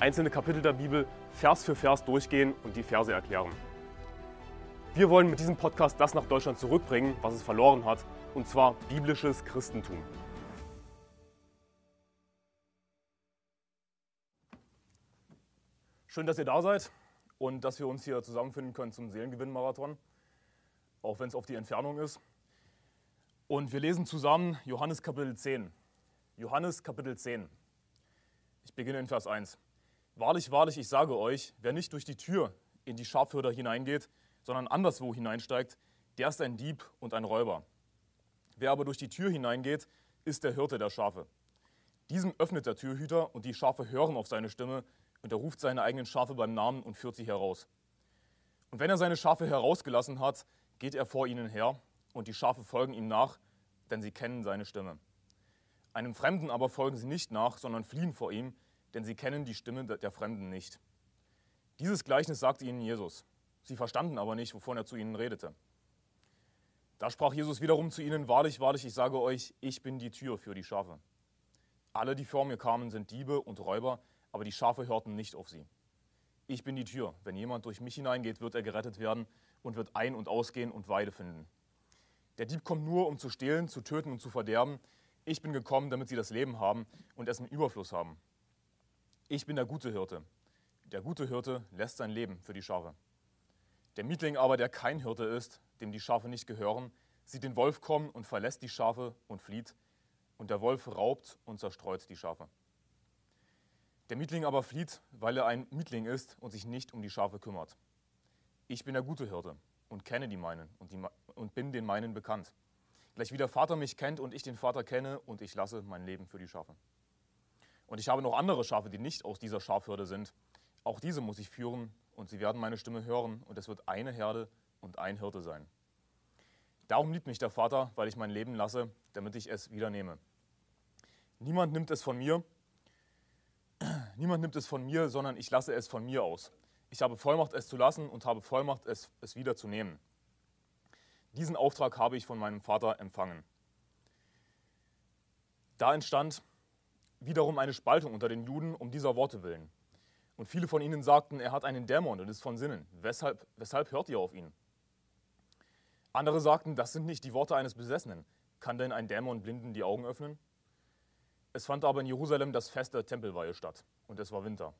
einzelne Kapitel der Bibel Vers für Vers durchgehen und die Verse erklären. Wir wollen mit diesem Podcast das nach Deutschland zurückbringen, was es verloren hat, und zwar biblisches Christentum. Schön, dass ihr da seid und dass wir uns hier zusammenfinden können zum Seelengewinn-Marathon, auch wenn es auf die Entfernung ist. Und wir lesen zusammen Johannes Kapitel 10. Johannes Kapitel 10. Ich beginne in Vers 1. Wahrlich, wahrlich, ich sage euch, wer nicht durch die Tür in die Schafhörder hineingeht, sondern anderswo hineinsteigt, der ist ein Dieb und ein Räuber. Wer aber durch die Tür hineingeht, ist der Hirte der Schafe. Diesem öffnet der Türhüter und die Schafe hören auf seine Stimme und er ruft seine eigenen Schafe beim Namen und führt sie heraus. Und wenn er seine Schafe herausgelassen hat, geht er vor ihnen her und die Schafe folgen ihm nach, denn sie kennen seine Stimme. Einem Fremden aber folgen sie nicht nach, sondern fliehen vor ihm, denn sie kennen die Stimme der Fremden nicht. Dieses Gleichnis sagte ihnen Jesus. Sie verstanden aber nicht, wovon er zu ihnen redete. Da sprach Jesus wiederum zu ihnen, Wahrlich, wahrlich, ich sage euch, ich bin die Tür für die Schafe. Alle, die vor mir kamen, sind Diebe und Räuber, aber die Schafe hörten nicht auf sie. Ich bin die Tür. Wenn jemand durch mich hineingeht, wird er gerettet werden und wird ein- und ausgehen und Weide finden. Der Dieb kommt nur, um zu stehlen, zu töten und zu verderben. Ich bin gekommen, damit sie das Leben haben und es im Überfluss haben. Ich bin der gute Hirte. Der gute Hirte lässt sein Leben für die Schafe. Der Mietling aber, der kein Hirte ist, dem die Schafe nicht gehören, sieht den Wolf kommen und verlässt die Schafe und flieht, und der Wolf raubt und zerstreut die Schafe. Der Mietling aber flieht, weil er ein Mietling ist und sich nicht um die Schafe kümmert. Ich bin der gute Hirte und kenne die meinen und, die, und bin den meinen bekannt. Gleich wie der Vater mich kennt und ich den Vater kenne und ich lasse mein Leben für die Schafe. Und ich habe noch andere Schafe, die nicht aus dieser Schafherde sind. Auch diese muss ich führen und sie werden meine Stimme hören und es wird eine Herde und ein Hirte sein. Darum liebt mich der Vater, weil ich mein Leben lasse, damit ich es wieder nehme. Niemand nimmt es von mir, niemand nimmt es von mir, sondern ich lasse es von mir aus. Ich habe Vollmacht, es zu lassen und habe Vollmacht, es, es wieder zu nehmen. Diesen Auftrag habe ich von meinem Vater empfangen. Da entstand wiederum eine Spaltung unter den Juden um dieser Worte willen. Und viele von ihnen sagten, er hat einen Dämon und ist von Sinnen. Weshalb, weshalb hört ihr auf ihn? Andere sagten, das sind nicht die Worte eines Besessenen. Kann denn ein Dämon Blinden die Augen öffnen? Es fand aber in Jerusalem das Fest der Tempelweihe statt und es war Winter.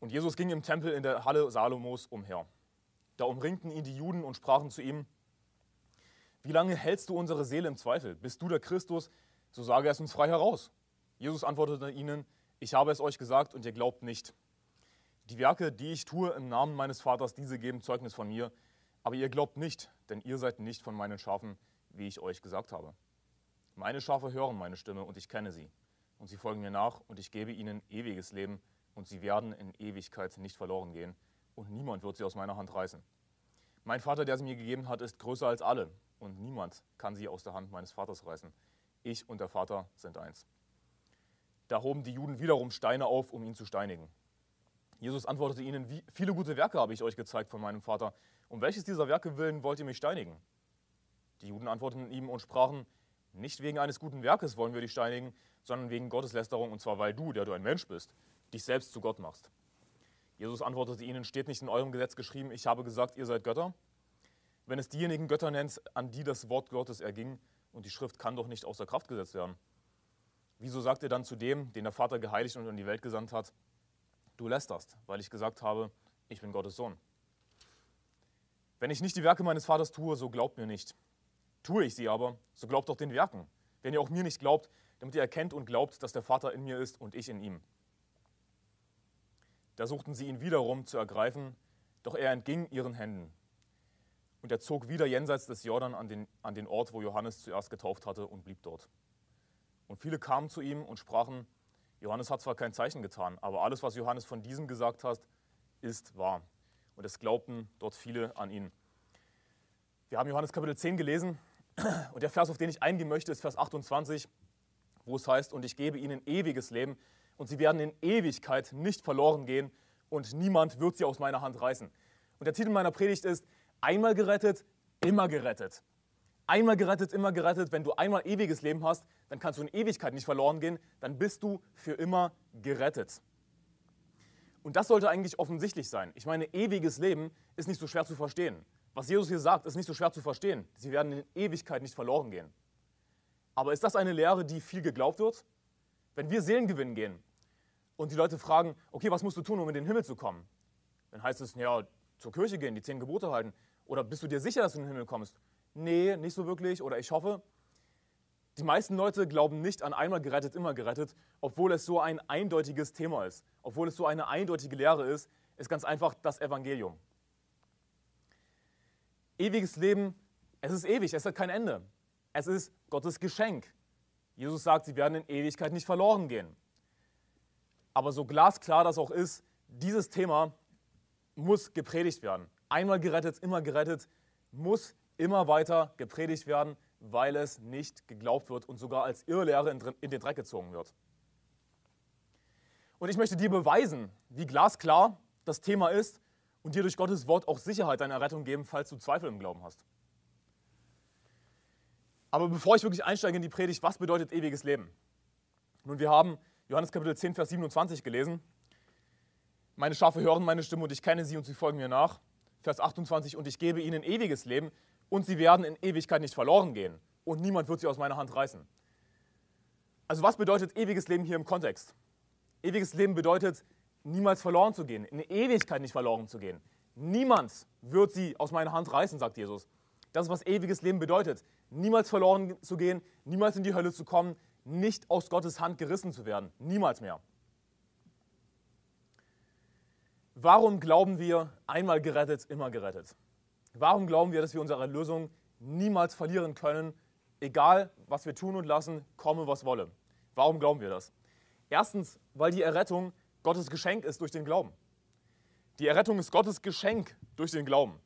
Und Jesus ging im Tempel in der Halle Salomos umher. Da umringten ihn die Juden und sprachen zu ihm, wie lange hältst du unsere Seele im Zweifel? Bist du der Christus? So sage es uns frei heraus. Jesus antwortete ihnen, ich habe es euch gesagt und ihr glaubt nicht. Die Werke, die ich tue im Namen meines Vaters, diese geben Zeugnis von mir, aber ihr glaubt nicht, denn ihr seid nicht von meinen Schafen, wie ich euch gesagt habe. Meine Schafe hören meine Stimme und ich kenne sie, und sie folgen mir nach und ich gebe ihnen ewiges Leben und sie werden in Ewigkeit nicht verloren gehen und niemand wird sie aus meiner Hand reißen. Mein Vater, der sie mir gegeben hat, ist größer als alle und niemand kann sie aus der Hand meines Vaters reißen. Ich und der Vater sind eins. Da hoben die Juden wiederum Steine auf, um ihn zu steinigen. Jesus antwortete ihnen, wie viele gute Werke habe ich euch gezeigt von meinem Vater. Um welches dieser Werke willen wollt ihr mich steinigen? Die Juden antworteten ihm und sprachen, nicht wegen eines guten Werkes wollen wir dich steinigen, sondern wegen Gotteslästerung, und zwar weil du, der du ein Mensch bist, dich selbst zu Gott machst. Jesus antwortete ihnen, steht nicht in eurem Gesetz geschrieben, ich habe gesagt, ihr seid Götter? Wenn es diejenigen Götter nennt, an die das Wort Gottes erging, und die Schrift kann doch nicht außer Kraft gesetzt werden. Wieso sagt ihr dann zu dem, den der Vater geheiligt und in die Welt gesandt hat, du lästerst, weil ich gesagt habe, ich bin Gottes Sohn? Wenn ich nicht die Werke meines Vaters tue, so glaubt mir nicht. Tue ich sie aber, so glaubt doch den Werken. Wenn ihr auch mir nicht glaubt, damit ihr erkennt und glaubt, dass der Vater in mir ist und ich in ihm. Da suchten sie ihn wiederum zu ergreifen, doch er entging ihren Händen. Und er zog wieder jenseits des Jordan an den, an den Ort, wo Johannes zuerst getauft hatte, und blieb dort. Und viele kamen zu ihm und sprachen, Johannes hat zwar kein Zeichen getan, aber alles, was Johannes von diesem gesagt hat, ist wahr. Und es glaubten dort viele an ihn. Wir haben Johannes Kapitel 10 gelesen und der Vers, auf den ich eingehen möchte, ist Vers 28, wo es heißt, und ich gebe ihnen ewiges Leben und sie werden in Ewigkeit nicht verloren gehen und niemand wird sie aus meiner Hand reißen. Und der Titel meiner Predigt ist, einmal gerettet, immer gerettet. Einmal gerettet, immer gerettet. Wenn du einmal ewiges Leben hast, dann kannst du in Ewigkeit nicht verloren gehen, dann bist du für immer gerettet. Und das sollte eigentlich offensichtlich sein. Ich meine, ewiges Leben ist nicht so schwer zu verstehen. Was Jesus hier sagt, ist nicht so schwer zu verstehen. Sie werden in Ewigkeit nicht verloren gehen. Aber ist das eine Lehre, die viel geglaubt wird? Wenn wir Seelengewinn gehen und die Leute fragen, okay, was musst du tun, um in den Himmel zu kommen? Dann heißt es, ja, zur Kirche gehen, die zehn Gebote halten. Oder bist du dir sicher, dass du in den Himmel kommst? Nee, nicht so wirklich. Oder ich hoffe. Die meisten Leute glauben nicht an einmal gerettet, immer gerettet, obwohl es so ein eindeutiges Thema ist. Obwohl es so eine eindeutige Lehre ist, ist ganz einfach das Evangelium. Ewiges Leben, es ist ewig, es hat kein Ende. Es ist Gottes Geschenk. Jesus sagt, sie werden in Ewigkeit nicht verloren gehen. Aber so glasklar das auch ist, dieses Thema muss gepredigt werden. Einmal gerettet, immer gerettet, muss immer weiter gepredigt werden, weil es nicht geglaubt wird und sogar als Irrlehre in den Dreck gezogen wird. Und ich möchte dir beweisen, wie glasklar das Thema ist und dir durch Gottes Wort auch Sicherheit deiner Rettung geben, falls du Zweifel im Glauben hast. Aber bevor ich wirklich einsteige in die Predigt, was bedeutet ewiges Leben? Nun, wir haben Johannes Kapitel 10, Vers 27 gelesen. Meine Schafe hören meine Stimme und ich kenne sie und sie folgen mir nach. Vers 28, und ich gebe ihnen ewiges Leben und sie werden in Ewigkeit nicht verloren gehen und niemand wird sie aus meiner Hand reißen. Also was bedeutet ewiges Leben hier im Kontext? Ewiges Leben bedeutet, niemals verloren zu gehen, in Ewigkeit nicht verloren zu gehen. Niemand wird sie aus meiner Hand reißen, sagt Jesus. Das ist, was ewiges Leben bedeutet. Niemals verloren zu gehen, niemals in die Hölle zu kommen, nicht aus Gottes Hand gerissen zu werden. Niemals mehr. Warum glauben wir, einmal gerettet, immer gerettet? Warum glauben wir, dass wir unsere Erlösung niemals verlieren können, egal was wir tun und lassen, komme was wolle? Warum glauben wir das? Erstens, weil die Errettung Gottes Geschenk ist durch den Glauben. Die Errettung ist Gottes Geschenk durch den Glauben.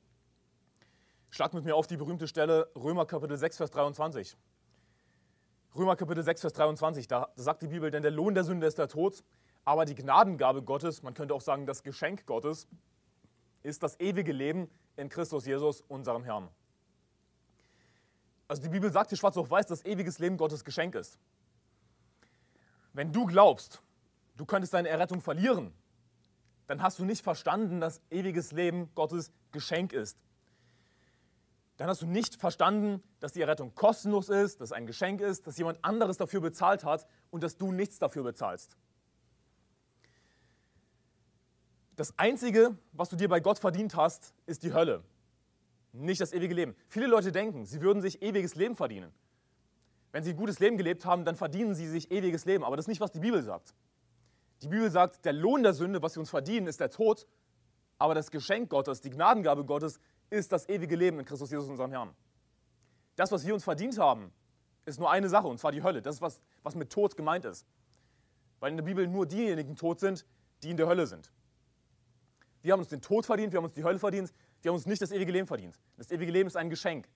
Schlag mit mir auf die berühmte Stelle Römer Kapitel 6, Vers 23. Römer Kapitel 6, Vers 23, da sagt die Bibel, denn der Lohn der Sünde ist der Tod, aber die Gnadengabe Gottes, man könnte auch sagen das Geschenk Gottes, ist das ewige Leben in Christus Jesus, unserem Herrn. Also die Bibel sagt hier schwarz auf weiß, dass ewiges Leben Gottes Geschenk ist. Wenn du glaubst, du könntest deine Errettung verlieren, dann hast du nicht verstanden, dass ewiges Leben Gottes Geschenk ist. Dann hast du nicht verstanden, dass die Errettung kostenlos ist, dass es ein Geschenk ist, dass jemand anderes dafür bezahlt hat und dass du nichts dafür bezahlst. Das Einzige, was du dir bei Gott verdient hast, ist die Hölle, nicht das ewige Leben. Viele Leute denken, sie würden sich ewiges Leben verdienen. Wenn sie ein gutes Leben gelebt haben, dann verdienen sie sich ewiges Leben. Aber das ist nicht, was die Bibel sagt. Die Bibel sagt, der Lohn der Sünde, was wir uns verdienen, ist der Tod. Aber das Geschenk Gottes, die Gnadengabe Gottes, ist das ewige Leben in Christus Jesus, unserem Herrn. Das, was wir uns verdient haben, ist nur eine Sache, und zwar die Hölle. Das ist, was, was mit Tod gemeint ist. Weil in der Bibel nur diejenigen tot sind, die in der Hölle sind. Wir haben uns den Tod verdient, wir haben uns die Hölle verdient, wir haben uns nicht das ewige Leben verdient. Das ewige Leben ist ein Geschenk.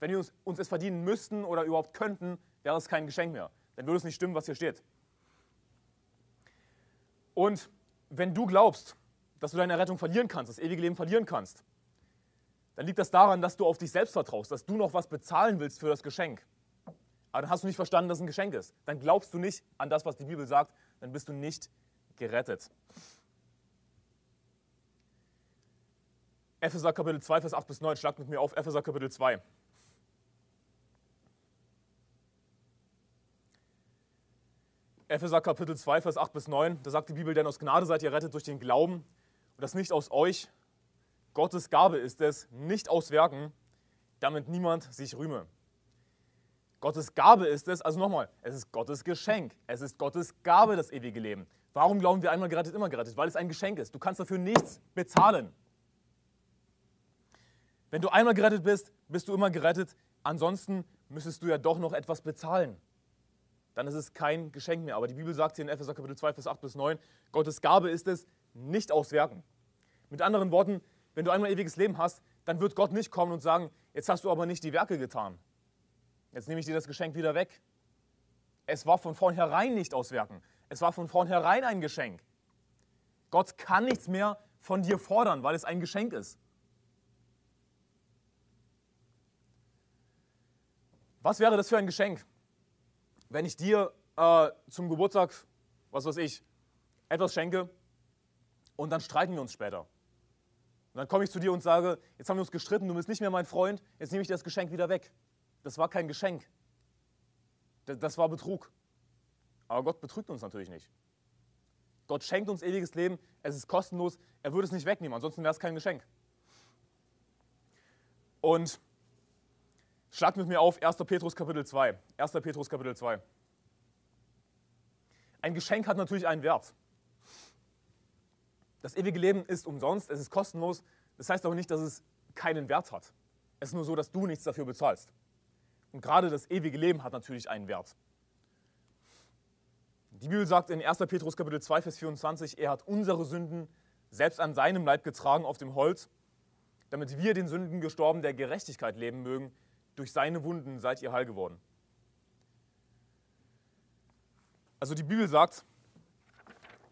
Wenn wir uns, uns es verdienen müssten oder überhaupt könnten, wäre es kein Geschenk mehr. Dann würde es nicht stimmen, was hier steht. Und wenn du glaubst, dass du deine Rettung verlieren kannst, das ewige Leben verlieren kannst, dann liegt das daran, dass du auf dich selbst vertraust, dass du noch was bezahlen willst für das Geschenk. Aber dann hast du nicht verstanden, dass es ein Geschenk ist. Dann glaubst du nicht an das, was die Bibel sagt, dann bist du nicht gerettet. Epheser Kapitel 2, Vers 8 bis 9, schlag mit mir auf, Epheser Kapitel 2. Epheser Kapitel 2, Vers 8 bis 9, da sagt die Bibel, denn aus Gnade seid ihr rettet durch den Glauben und das nicht aus euch. Gottes Gabe ist es, nicht aus Werken, damit niemand sich rühme. Gottes Gabe ist es, also nochmal, es ist Gottes Geschenk. Es ist Gottes Gabe, das ewige Leben. Warum glauben wir einmal gerettet, immer gerettet? Weil es ein Geschenk ist. Du kannst dafür nichts bezahlen. Wenn du einmal gerettet bist, bist du immer gerettet. Ansonsten müsstest du ja doch noch etwas bezahlen dann ist es kein Geschenk mehr. Aber die Bibel sagt hier in Epheser Kapitel 2, Vers 8 bis 9, Gottes Gabe ist es, nicht aus Werken. Mit anderen Worten, wenn du einmal ewiges Leben hast, dann wird Gott nicht kommen und sagen, jetzt hast du aber nicht die Werke getan. Jetzt nehme ich dir das Geschenk wieder weg. Es war von vornherein nicht aus Werken. Es war von vornherein ein Geschenk. Gott kann nichts mehr von dir fordern, weil es ein Geschenk ist. Was wäre das für ein Geschenk, wenn ich dir äh, zum Geburtstag, was weiß ich, etwas schenke und dann streiten wir uns später? Und dann komme ich zu dir und sage, jetzt haben wir uns gestritten, du bist nicht mehr mein Freund, jetzt nehme ich dir das Geschenk wieder weg. Das war kein Geschenk. Das war Betrug. Aber Gott betrügt uns natürlich nicht. Gott schenkt uns ewiges Leben, es ist kostenlos, er würde es nicht wegnehmen, ansonsten wäre es kein Geschenk. Und schlag mit mir auf 1. Petrus Kapitel 2. 1. Petrus Kapitel 2. Ein Geschenk hat natürlich einen Wert. Das ewige Leben ist umsonst, es ist kostenlos. Das heißt aber nicht, dass es keinen Wert hat. Es ist nur so, dass du nichts dafür bezahlst. Und gerade das ewige Leben hat natürlich einen Wert. Die Bibel sagt in 1. Petrus Kapitel 2, Vers 24, er hat unsere Sünden selbst an seinem Leib getragen auf dem Holz, damit wir den Sünden gestorben der Gerechtigkeit leben mögen. Durch seine Wunden seid ihr heil geworden. Also die Bibel sagt,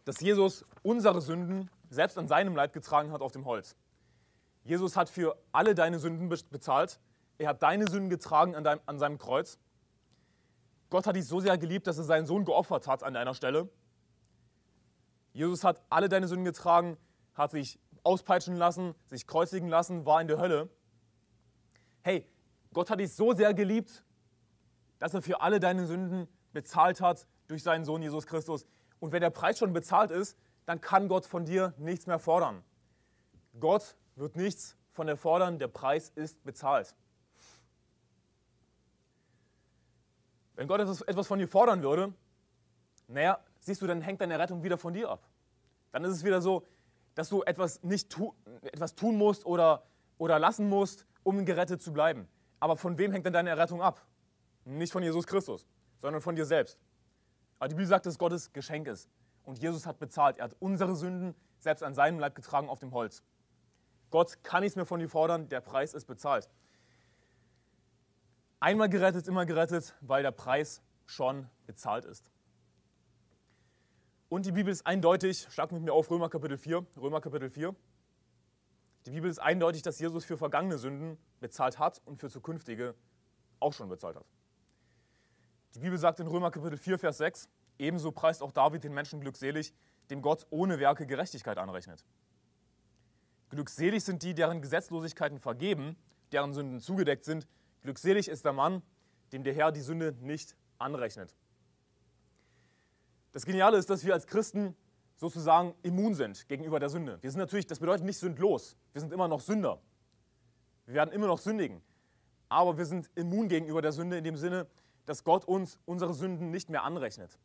dass Jesus unsere Sünden selbst an seinem Leib getragen hat auf dem Holz. Jesus hat für alle deine Sünden bezahlt. Er hat deine Sünden getragen an, deinem, an seinem Kreuz. Gott hat dich so sehr geliebt, dass er seinen Sohn geopfert hat an deiner Stelle. Jesus hat alle deine Sünden getragen, hat sich auspeitschen lassen, sich kreuzigen lassen, war in der Hölle. Hey, Gott hat dich so sehr geliebt, dass er für alle deine Sünden bezahlt hat durch seinen Sohn Jesus Christus. Und wenn der Preis schon bezahlt ist, dann kann Gott von dir nichts mehr fordern. Gott wird nichts von dir fordern, der Preis ist bezahlt. Wenn Gott etwas von dir fordern würde, naja, siehst du, dann hängt deine Rettung wieder von dir ab. Dann ist es wieder so, dass du etwas nicht tu, etwas tun musst oder, oder lassen musst, um gerettet zu bleiben. Aber von wem hängt denn deine Errettung ab? Nicht von Jesus Christus, sondern von dir selbst. Aber die Bibel sagt, dass Gottes Geschenk ist. Und Jesus hat bezahlt. Er hat unsere Sünden selbst an seinem Leib getragen auf dem Holz. Gott kann nichts mehr von dir fordern, der Preis ist bezahlt. Einmal gerettet, immer gerettet, weil der Preis schon bezahlt ist. Und die Bibel ist eindeutig, schlag mit mir auf Römer Kapitel 4, Römer Kapitel 4. Die Bibel ist eindeutig, dass Jesus für vergangene Sünden bezahlt hat und für zukünftige auch schon bezahlt hat. Die Bibel sagt in Römer Kapitel 4, Vers 6, ebenso preist auch David den Menschen glückselig, dem Gott ohne Werke Gerechtigkeit anrechnet. Glückselig sind die, deren Gesetzlosigkeiten vergeben, deren Sünden zugedeckt sind. Glückselig ist der Mann, dem der Herr die Sünde nicht anrechnet. Das Geniale ist, dass wir als Christen sozusagen immun sind gegenüber der Sünde. Wir sind natürlich, das bedeutet nicht sündlos. Wir sind immer noch Sünder. Wir werden immer noch sündigen. Aber wir sind immun gegenüber der Sünde in dem Sinne, dass Gott uns unsere Sünden nicht mehr anrechnet.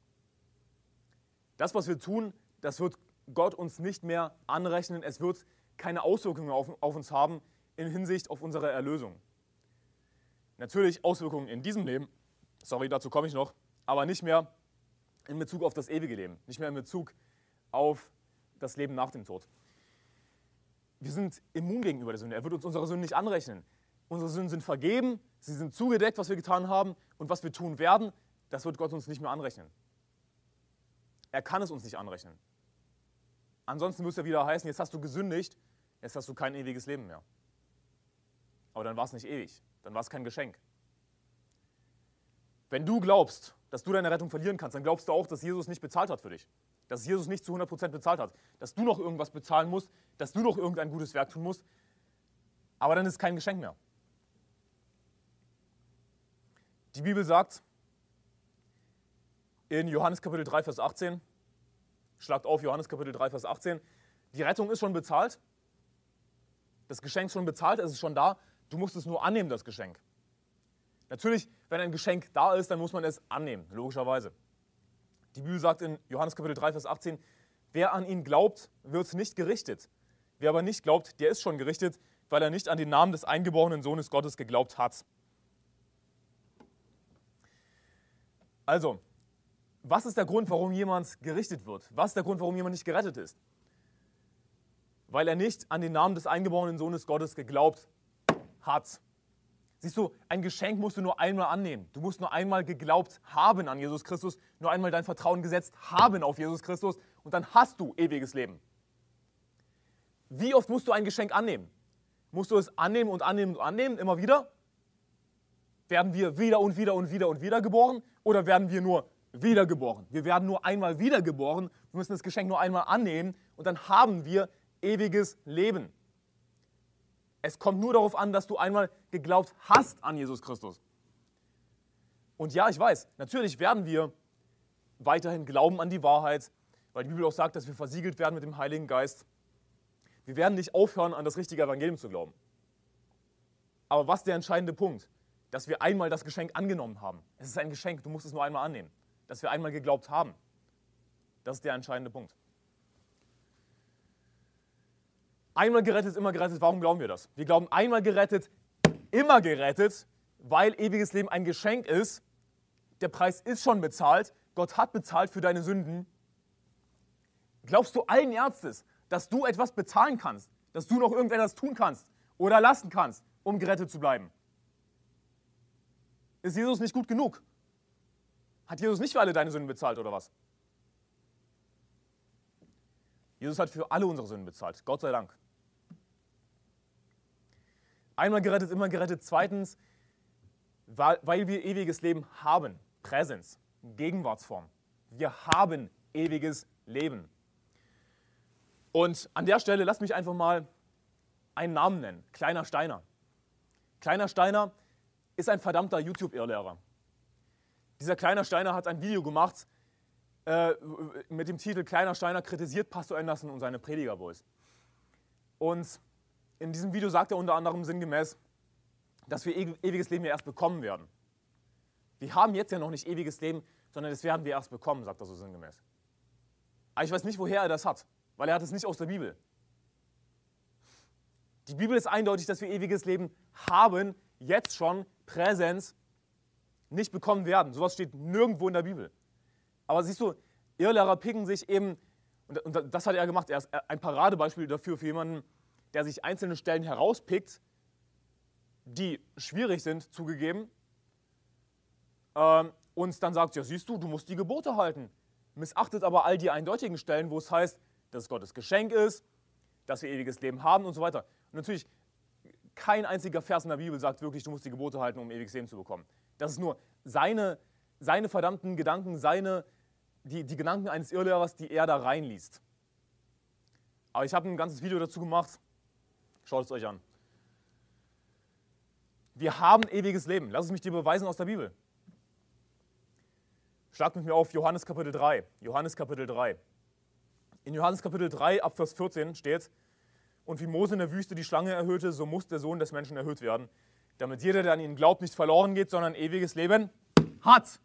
Das, was wir tun, das wird Gott uns nicht mehr anrechnen. Es wird keine Auswirkungen auf, auf uns haben in Hinsicht auf unsere Erlösung. Natürlich Auswirkungen in diesem Leben, sorry, dazu komme ich noch, aber nicht mehr in Bezug auf das ewige Leben, nicht mehr in Bezug auf das Leben nach dem Tod. Wir sind immun gegenüber der Sünde. Er wird uns unsere Sünden nicht anrechnen. Unsere Sünden sind vergeben, sie sind zugedeckt, was wir getan haben und was wir tun werden, das wird Gott uns nicht mehr anrechnen. Er kann es uns nicht anrechnen. Ansonsten müsste er wieder heißen, jetzt hast du gesündigt, jetzt hast du kein ewiges Leben mehr. Aber dann war es nicht ewig, dann war es kein Geschenk. Wenn du glaubst, dass du deine Rettung verlieren kannst, dann glaubst du auch, dass Jesus nicht bezahlt hat für dich. Dass Jesus nicht zu 100% bezahlt hat. Dass du noch irgendwas bezahlen musst, dass du noch irgendein gutes Werk tun musst. Aber dann ist es kein Geschenk mehr. Die Bibel sagt in Johannes Kapitel 3, Vers 18, schlagt auf Johannes Kapitel 3, Vers 18, die Rettung ist schon bezahlt, das Geschenk ist schon bezahlt, es ist schon da, du musst es nur annehmen, das Geschenk. Natürlich, wenn ein Geschenk da ist, dann muss man es annehmen, logischerweise. Die Bibel sagt in Johannes Kapitel 3, Vers 18, wer an ihn glaubt, wird nicht gerichtet. Wer aber nicht glaubt, der ist schon gerichtet, weil er nicht an den Namen des eingeborenen Sohnes Gottes geglaubt hat. Also, was ist der Grund, warum jemand gerichtet wird? Was ist der Grund, warum jemand nicht gerettet ist? weil er nicht an den Namen des eingeborenen Sohnes Gottes geglaubt hat. Siehst du, ein Geschenk musst du nur einmal annehmen. Du musst nur einmal geglaubt haben an Jesus Christus, nur einmal dein Vertrauen gesetzt haben auf Jesus Christus und dann hast du ewiges Leben. Wie oft musst du ein Geschenk annehmen? Musst du es annehmen und annehmen und annehmen, immer wieder? Werden wir wieder und wieder und wieder und wieder geboren oder werden wir nur wiedergeboren? Wir werden nur einmal wiedergeboren, wir müssen das Geschenk nur einmal annehmen und dann haben wir ewiges Leben. Es kommt nur darauf an, dass du einmal geglaubt hast an Jesus Christus. Und ja, ich weiß, natürlich werden wir weiterhin glauben an die Wahrheit, weil die Bibel auch sagt, dass wir versiegelt werden mit dem Heiligen Geist. Wir werden nicht aufhören, an das richtige Evangelium zu glauben. Aber was ist der entscheidende Punkt? Dass wir einmal das Geschenk angenommen haben. Es ist ein Geschenk, du musst es nur einmal annehmen. Dass wir einmal geglaubt haben. Das ist der entscheidende Punkt. Einmal gerettet, immer gerettet. Warum glauben wir das? Wir glauben einmal gerettet, immer gerettet, weil ewiges Leben ein Geschenk ist. Der Preis ist schon bezahlt. Gott hat bezahlt für deine Sünden. Glaubst du allen Ernstes, dass du etwas bezahlen kannst, dass du noch irgendetwas tun kannst oder lassen kannst, um gerettet zu bleiben? Ist Jesus nicht gut genug? Hat Jesus nicht für alle deine Sünden bezahlt oder was? Jesus hat für alle unsere Sünden bezahlt, Gott sei Dank. Einmal gerettet, immer gerettet. Zweitens, weil wir ewiges Leben haben. Präsenz, Gegenwartsform. Wir haben ewiges Leben. Und an der Stelle lasst mich einfach mal einen Namen nennen. Kleiner Steiner. Kleiner Steiner ist ein verdammter YouTube-Irrlehrer. Dieser Kleiner Steiner hat ein Video gemacht äh, mit dem Titel Kleiner Steiner kritisiert Pastor Anderson und seine Predigerboys. Und in diesem Video sagt er unter anderem sinngemäß, dass wir ewiges Leben ja erst bekommen werden. Wir haben jetzt ja noch nicht ewiges Leben, sondern das werden wir erst bekommen, sagt er so sinngemäß. Aber ich weiß nicht, woher er das hat weil er hat es nicht aus der Bibel. Die Bibel ist eindeutig, dass wir ewiges Leben haben, jetzt schon, Präsenz, nicht bekommen werden. Sowas steht nirgendwo in der Bibel. Aber siehst du, Irrlehrer picken sich eben, und das hat er gemacht, er ist ein Paradebeispiel dafür für jemanden, der sich einzelne Stellen herauspickt, die schwierig sind, zugegeben, ähm, und dann sagt, ja siehst du, du musst die Gebote halten. Missachtet aber all die eindeutigen Stellen, wo es heißt, dass es Gottes Geschenk ist, dass wir ewiges Leben haben und so weiter. Und natürlich, kein einziger Vers in der Bibel sagt wirklich, du musst die Gebote halten, um ewiges Leben zu bekommen. Das ist nur seine, seine verdammten Gedanken, seine, die, die Gedanken eines Irrlehrers, die er da reinliest. Aber ich habe ein ganzes Video dazu gemacht. Schaut es euch an. Wir haben ewiges Leben. Lass es mich dir beweisen aus der Bibel. Schlag mit mir auf Johannes Kapitel 3. Johannes Kapitel 3. In Johannes Kapitel 3 ab Vers 14 steht, und wie Mose in der Wüste die Schlange erhöhte, so muss der Sohn des Menschen erhöht werden, damit jeder, der an ihn glaubt, nicht verloren geht, sondern ewiges Leben hat.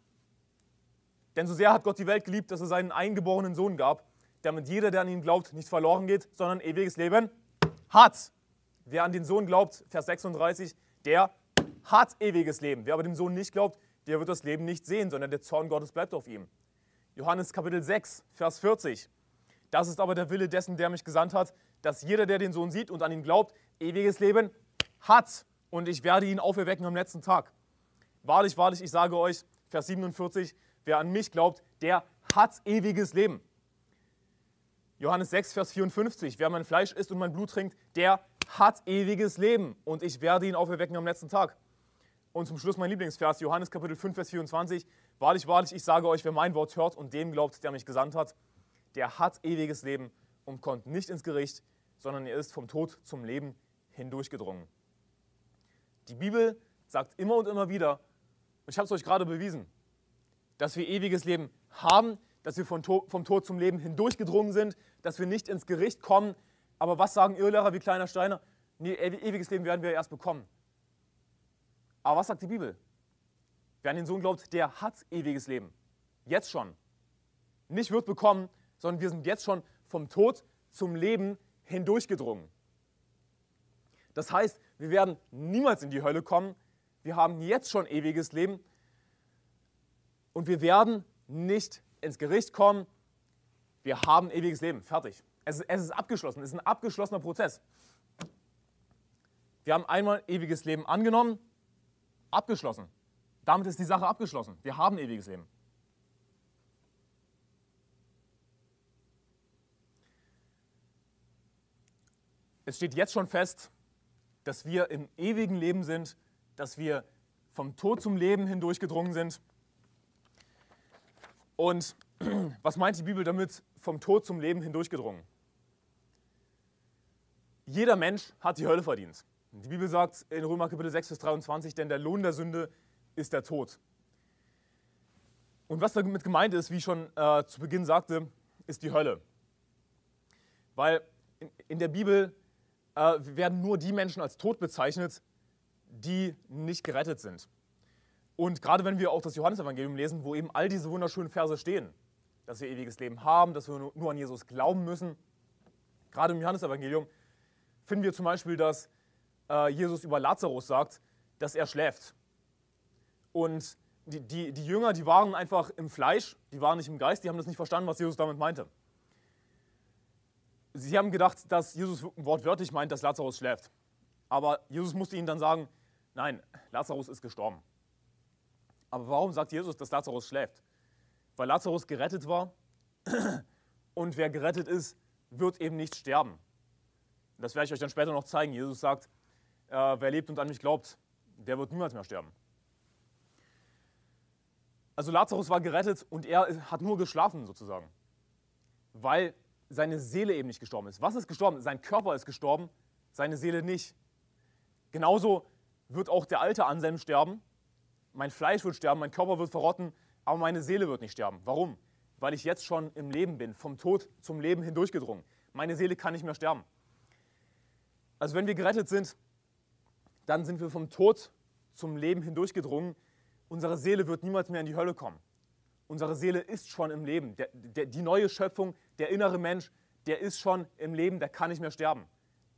Denn so sehr hat Gott die Welt geliebt, dass er seinen eingeborenen Sohn gab, damit jeder, der an ihn glaubt, nicht verloren geht, sondern ewiges Leben hat. Wer an den Sohn glaubt, Vers 36, der hat ewiges Leben. Wer aber dem Sohn nicht glaubt, der wird das Leben nicht sehen, sondern der Zorn Gottes bleibt auf ihm. Johannes Kapitel 6, Vers 40. Das ist aber der Wille dessen, der mich gesandt hat, dass jeder, der den Sohn sieht und an ihn glaubt, ewiges Leben hat. Und ich werde ihn auferwecken am letzten Tag. Wahrlich, wahrlich, ich sage euch, Vers 47, wer an mich glaubt, der hat ewiges Leben. Johannes 6, Vers 54, wer mein Fleisch isst und mein Blut trinkt, der hat ewiges Leben. Und ich werde ihn auferwecken am letzten Tag. Und zum Schluss mein Lieblingsvers, Johannes Kapitel 5, Vers 24. Wahrlich, wahrlich, ich sage euch, wer mein Wort hört und dem glaubt, der mich gesandt hat, der hat ewiges Leben und kommt nicht ins Gericht, sondern er ist vom Tod zum Leben hindurchgedrungen. Die Bibel sagt immer und immer wieder, und ich habe es euch gerade bewiesen, dass wir ewiges Leben haben, dass wir vom Tod zum Leben hindurchgedrungen sind, dass wir nicht ins Gericht kommen. Aber was sagen Irrlehrer wie kleiner Steiner? Nee, ewiges Leben werden wir erst bekommen. Aber was sagt die Bibel? Wer an den Sohn glaubt, der hat ewiges Leben. Jetzt schon. Nicht wird bekommen, sondern wir sind jetzt schon vom Tod zum Leben hindurchgedrungen. Das heißt, wir werden niemals in die Hölle kommen. Wir haben jetzt schon ewiges Leben und wir werden nicht ins Gericht kommen. Wir haben ewiges Leben. Fertig. Es, es ist abgeschlossen, es ist ein abgeschlossener Prozess. Wir haben einmal ewiges Leben angenommen, abgeschlossen. Damit ist die Sache abgeschlossen. Wir haben ewiges Leben. Es steht jetzt schon fest, dass wir im ewigen Leben sind, dass wir vom Tod zum Leben hindurchgedrungen sind. Und was meint die Bibel damit, vom Tod zum Leben hindurchgedrungen? Jeder Mensch hat die Hölle verdient. Die Bibel sagt in Römer Kapitel 6, Vers 23, denn der Lohn der Sünde ist der Tod. Und was damit gemeint ist, wie ich schon äh, zu Beginn sagte, ist die Hölle. Weil in, in der Bibel äh, werden nur die Menschen als tot bezeichnet, die nicht gerettet sind. Und gerade wenn wir auch das Johannesevangelium lesen, wo eben all diese wunderschönen Verse stehen, dass wir ewiges Leben haben, dass wir nur an Jesus glauben müssen, gerade im Johannesevangelium finden wir zum Beispiel, dass äh, Jesus über Lazarus sagt, dass er schläft. Und die, die, die Jünger, die waren einfach im Fleisch, die waren nicht im Geist, die haben das nicht verstanden, was Jesus damit meinte. Sie haben gedacht, dass Jesus wortwörtlich meint, dass Lazarus schläft. Aber Jesus musste ihnen dann sagen, nein, Lazarus ist gestorben. Aber warum sagt Jesus, dass Lazarus schläft? Weil Lazarus gerettet war und wer gerettet ist, wird eben nicht sterben. Das werde ich euch dann später noch zeigen. Jesus sagt, äh, wer lebt und an mich glaubt, der wird niemals mehr sterben. Also Lazarus war gerettet und er hat nur geschlafen sozusagen, weil seine Seele eben nicht gestorben ist. Was ist gestorben? Sein Körper ist gestorben, seine Seele nicht. Genauso wird auch der alte Anselm sterben. Mein Fleisch wird sterben, mein Körper wird verrotten, aber meine Seele wird nicht sterben. Warum? Weil ich jetzt schon im Leben bin, vom Tod zum Leben hindurchgedrungen. Meine Seele kann nicht mehr sterben. Also wenn wir gerettet sind, dann sind wir vom Tod zum Leben hindurchgedrungen. Unsere Seele wird niemals mehr in die Hölle kommen. Unsere Seele ist schon im Leben. Der, der, die neue Schöpfung, der innere Mensch, der ist schon im Leben, der kann nicht mehr sterben.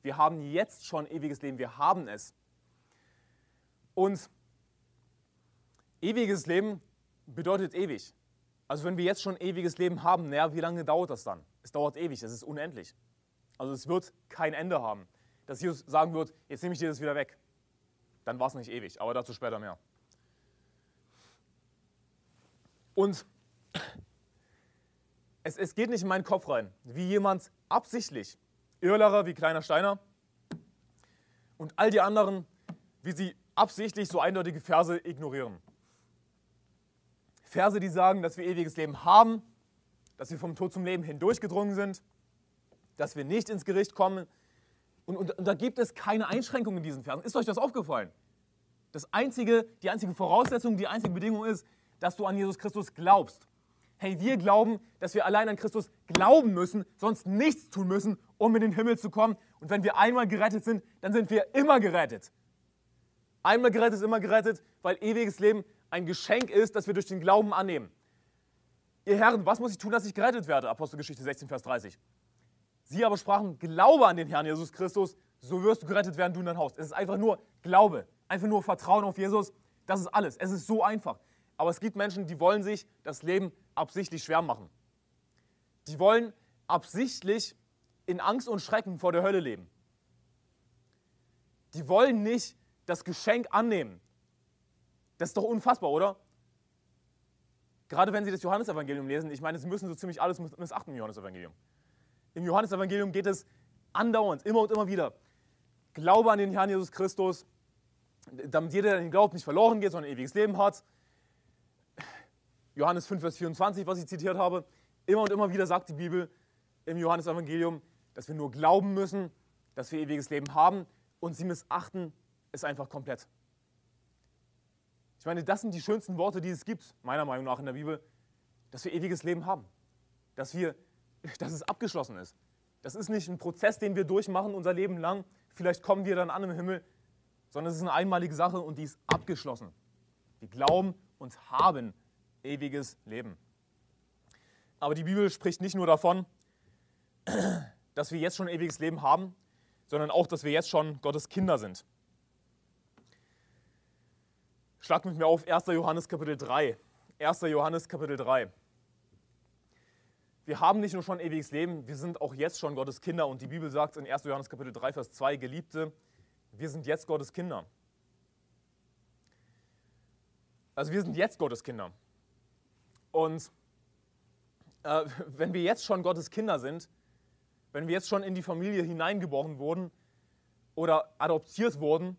Wir haben jetzt schon ewiges Leben, wir haben es. Und ewiges Leben bedeutet ewig. Also wenn wir jetzt schon ewiges Leben haben, naja, wie lange dauert das dann? Es dauert ewig, es ist unendlich. Also es wird kein Ende haben. Dass Jesus sagen wird, jetzt nehme ich dir das wieder weg. Dann war es nicht ewig, aber dazu später mehr. Und es, es geht nicht in meinen Kopf rein, wie jemand absichtlich, Irrlerer wie Kleiner Steiner und all die anderen, wie sie absichtlich so eindeutige Verse ignorieren. Verse, die sagen, dass wir ewiges Leben haben, dass wir vom Tod zum Leben hindurchgedrungen sind, dass wir nicht ins Gericht kommen. Und, und, und da gibt es keine Einschränkungen in diesen Versen. Ist euch das aufgefallen? Das einzige, die einzige Voraussetzung, die einzige Bedingung ist, dass du an Jesus Christus glaubst. Hey, wir glauben, dass wir allein an Christus glauben müssen, sonst nichts tun müssen, um in den Himmel zu kommen. Und wenn wir einmal gerettet sind, dann sind wir immer gerettet. Einmal gerettet ist immer gerettet, weil ewiges Leben ein Geschenk ist, das wir durch den Glauben annehmen. Ihr Herren, was muss ich tun, dass ich gerettet werde? Apostelgeschichte 16, Vers 30. Sie aber sprachen, glaube an den Herrn Jesus Christus, so wirst du gerettet werden, du und dein Haus. Es ist einfach nur Glaube, einfach nur Vertrauen auf Jesus. Das ist alles. Es ist so einfach. Aber es gibt Menschen, die wollen sich das Leben absichtlich schwer machen. Die wollen absichtlich in Angst und Schrecken vor der Hölle leben. Die wollen nicht das Geschenk annehmen. Das ist doch unfassbar, oder? Gerade wenn Sie das Johannesevangelium lesen, ich meine, Sie müssen so ziemlich alles missachten im Johannesevangelium. Im Johannesevangelium geht es andauernd, immer und immer wieder. Glaube an den Herrn Jesus Christus, damit jeder, der ihn glaubt, nicht verloren geht, sondern ein ewiges Leben hat. Johannes 5, Vers 24, was ich zitiert habe. Immer und immer wieder sagt die Bibel im Johannesevangelium, dass wir nur glauben müssen, dass wir ewiges Leben haben und sie missachten es einfach komplett. Ich meine, das sind die schönsten Worte, die es gibt, meiner Meinung nach in der Bibel, dass wir ewiges Leben haben. Dass, wir, dass es abgeschlossen ist. Das ist nicht ein Prozess, den wir durchmachen unser Leben lang. Vielleicht kommen wir dann an im Himmel, sondern es ist eine einmalige Sache und die ist abgeschlossen. Wir glauben und haben ewiges Leben. Aber die Bibel spricht nicht nur davon, dass wir jetzt schon ewiges Leben haben, sondern auch, dass wir jetzt schon Gottes Kinder sind. Schlag mit mir auf 1. Johannes Kapitel 3. 1. Johannes Kapitel 3. wir haben nicht nur schon ewiges Leben, wir sind auch jetzt schon Gottes Kinder. Und die Bibel sagt in 1. Johannes Kapitel 3, Vers 2, Geliebte, wir sind jetzt Gottes Kinder. Also wir sind jetzt Gottes Kinder. Und äh, wenn wir jetzt schon Gottes Kinder sind, wenn wir jetzt schon in die Familie hineingeboren wurden oder adoptiert wurden,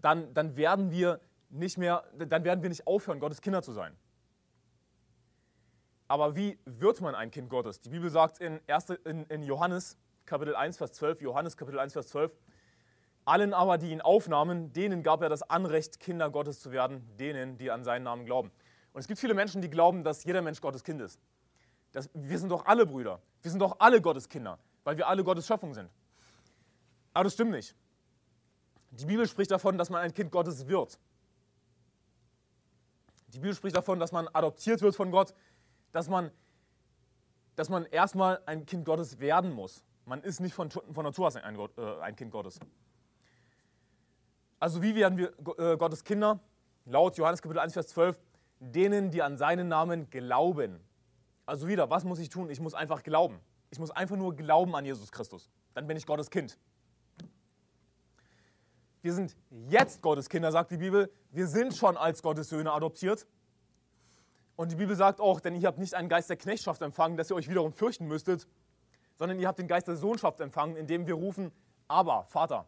dann, dann werden wir nicht mehr, dann werden wir nicht aufhören, Gottes Kinder zu sein. Aber wie wird man ein Kind Gottes? Die Bibel sagt in, 1, in, in Johannes Kapitel 1, Vers 12, Johannes Kapitel 1, Vers 12, allen aber, die ihn aufnahmen, denen gab er das Anrecht, Kinder Gottes zu werden, denen, die an seinen Namen glauben. Und es gibt viele Menschen, die glauben, dass jeder Mensch Gottes Kind ist. Das, wir sind doch alle Brüder. Wir sind doch alle Gottes Kinder, weil wir alle Gottes Schöpfung sind. Aber das stimmt nicht. Die Bibel spricht davon, dass man ein Kind Gottes wird. Die Bibel spricht davon, dass man adoptiert wird von Gott, dass man, dass man erstmal ein Kind Gottes werden muss. Man ist nicht von, von Natur aus ein, äh, ein Kind Gottes. Also wie werden wir äh, Gottes Kinder? Laut Johannes Kapitel 1, Vers 12, denen, die an seinen Namen glauben. Also wieder, was muss ich tun? Ich muss einfach glauben. Ich muss einfach nur glauben an Jesus Christus. Dann bin ich Gottes Kind. Wir sind jetzt Gottes Kinder, sagt die Bibel. Wir sind schon als Gottes Söhne adoptiert. Und die Bibel sagt auch, denn ihr habt nicht einen Geist der Knechtschaft empfangen, dass ihr euch wiederum fürchten müsstet, sondern ihr habt den Geist der Sohnschaft empfangen, indem wir rufen, aber Vater.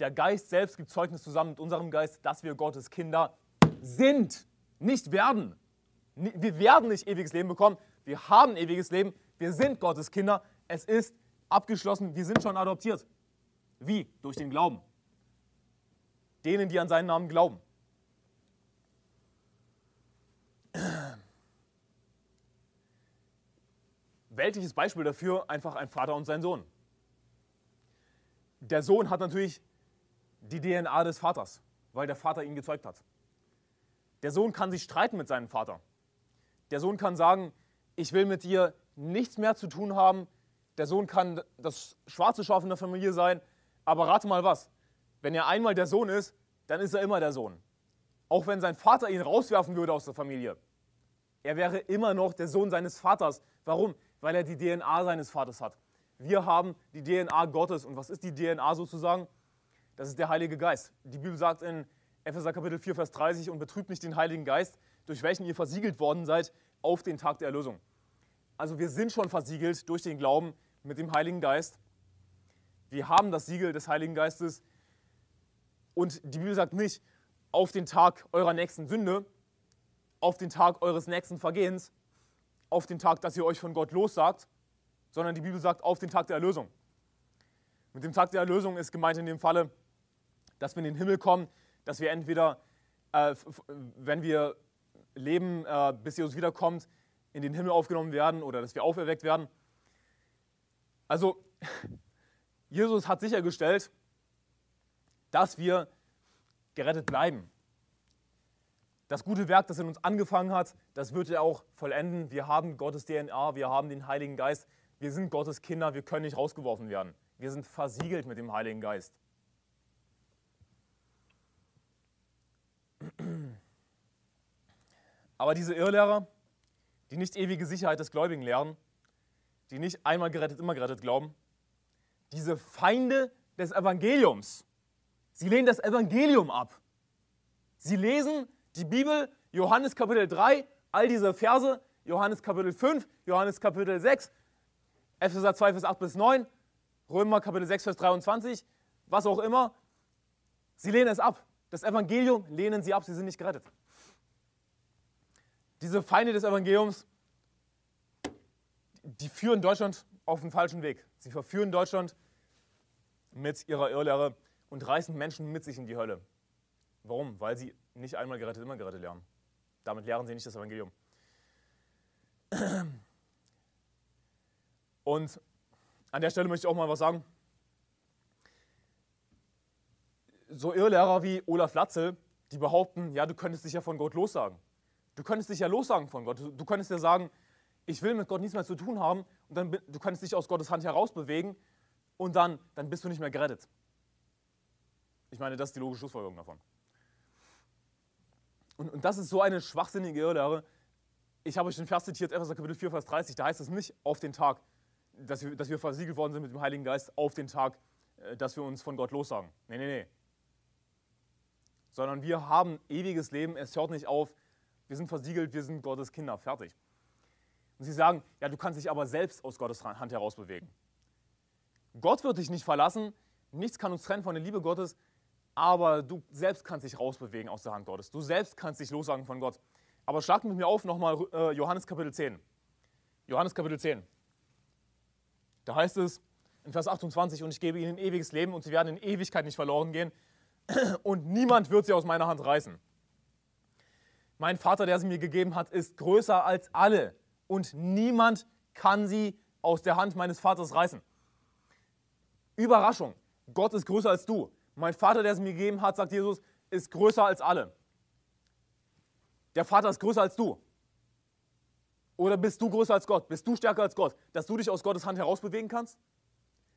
Der Geist selbst gibt Zeugnis zusammen mit unserem Geist, dass wir Gottes Kinder sind, nicht werden. Wir werden nicht ewiges Leben bekommen, wir haben ewiges Leben, wir sind Gottes Kinder, es ist abgeschlossen, wir sind schon adoptiert. Wie? Durch den Glauben denen, die an seinen Namen glauben. Weltliches Beispiel dafür einfach ein Vater und sein Sohn. Der Sohn hat natürlich die DNA des Vaters, weil der Vater ihn gezeugt hat. Der Sohn kann sich streiten mit seinem Vater. Der Sohn kann sagen, ich will mit dir nichts mehr zu tun haben. Der Sohn kann das schwarze Schaf in der Familie sein. Aber rate mal was, wenn er einmal der Sohn ist, dann ist er immer der Sohn. Auch wenn sein Vater ihn rauswerfen würde aus der Familie. Er wäre immer noch der Sohn seines Vaters. Warum? Weil er die DNA seines Vaters hat. Wir haben die DNA Gottes. Und was ist die DNA sozusagen? Das ist der Heilige Geist. Die Bibel sagt in Epheser Kapitel 4, Vers 30, und betrübt nicht den Heiligen Geist, durch welchen ihr versiegelt worden seid auf den Tag der Erlösung. Also wir sind schon versiegelt durch den Glauben mit dem Heiligen Geist. Wir haben das Siegel des Heiligen Geistes und die Bibel sagt nicht, auf den Tag eurer nächsten Sünde, auf den Tag eures nächsten Vergehens, auf den Tag, dass ihr euch von Gott lossagt, sondern die Bibel sagt auf den Tag der Erlösung. Mit dem Tag der Erlösung ist gemeint in dem Falle, dass wir in den Himmel kommen, dass wir entweder, äh, wenn wir leben, äh, bis Jesus wiederkommt, in den Himmel aufgenommen werden oder dass wir auferweckt werden. Also, Jesus hat sichergestellt, dass wir gerettet bleiben. Das gute Werk, das in uns angefangen hat, das wird er auch vollenden. Wir haben Gottes DNA, wir haben den Heiligen Geist, wir sind Gottes Kinder, wir können nicht rausgeworfen werden. Wir sind versiegelt mit dem Heiligen Geist. Aber diese Irrlehrer, die nicht ewige Sicherheit des Gläubigen lehren, die nicht einmal gerettet, immer gerettet glauben, diese Feinde des Evangeliums, Sie lehnen das Evangelium ab. Sie lesen die Bibel, Johannes Kapitel 3, all diese Verse, Johannes Kapitel 5, Johannes Kapitel 6, Epheser 2, Vers 8 bis 9, Römer Kapitel 6, Vers 23, was auch immer. Sie lehnen es ab. Das Evangelium lehnen sie ab, sie sind nicht gerettet. Diese Feinde des Evangeliums, die führen Deutschland auf den falschen Weg. Sie verführen Deutschland mit ihrer Irrlehre und reißen Menschen mit sich in die Hölle. Warum? Weil sie nicht einmal gerettet, immer gerettet lernen. Damit lehren sie nicht das Evangelium. Und an der Stelle möchte ich auch mal was sagen. So Irrlehrer wie Olaf Latzel, die behaupten, ja, du könntest dich ja von Gott lossagen. Du könntest dich ja lossagen von Gott. Du könntest ja sagen, ich will mit Gott nichts mehr zu tun haben und dann du könntest dich aus Gottes Hand herausbewegen und dann, dann bist du nicht mehr gerettet. Ich meine, das ist die logische Schlussfolgerung davon. Und, und das ist so eine schwachsinnige Irrlehre. ich habe euch den Vers zitiert, Epheser Kapitel 4, Vers 30, da heißt es nicht auf den Tag, dass wir, dass wir versiegelt worden sind mit dem Heiligen Geist, auf den Tag, äh, dass wir uns von Gott lossagen. Nee, nee, nee. Sondern wir haben ewiges Leben, es hört nicht auf, wir sind versiegelt, wir sind Gottes Kinder, fertig. Und sie sagen, ja, du kannst dich aber selbst aus Gottes Hand heraus bewegen. Gott wird dich nicht verlassen, nichts kann uns trennen von der Liebe Gottes, aber du selbst kannst dich rausbewegen aus der Hand Gottes. Du selbst kannst dich lossagen von Gott. Aber schlag mit mir auf nochmal äh, Johannes Kapitel 10. Johannes Kapitel 10. Da heißt es in Vers 28, und ich gebe ihnen ewiges Leben und sie werden in Ewigkeit nicht verloren gehen und niemand wird sie aus meiner Hand reißen. Mein Vater, der sie mir gegeben hat, ist größer als alle und niemand kann sie aus der Hand meines Vaters reißen. Überraschung, Gott ist größer als du. Mein Vater, der es mir gegeben hat, sagt Jesus, ist größer als alle. Der Vater ist größer als du. Oder bist du größer als Gott? Bist du stärker als Gott, dass du dich aus Gottes Hand herausbewegen kannst?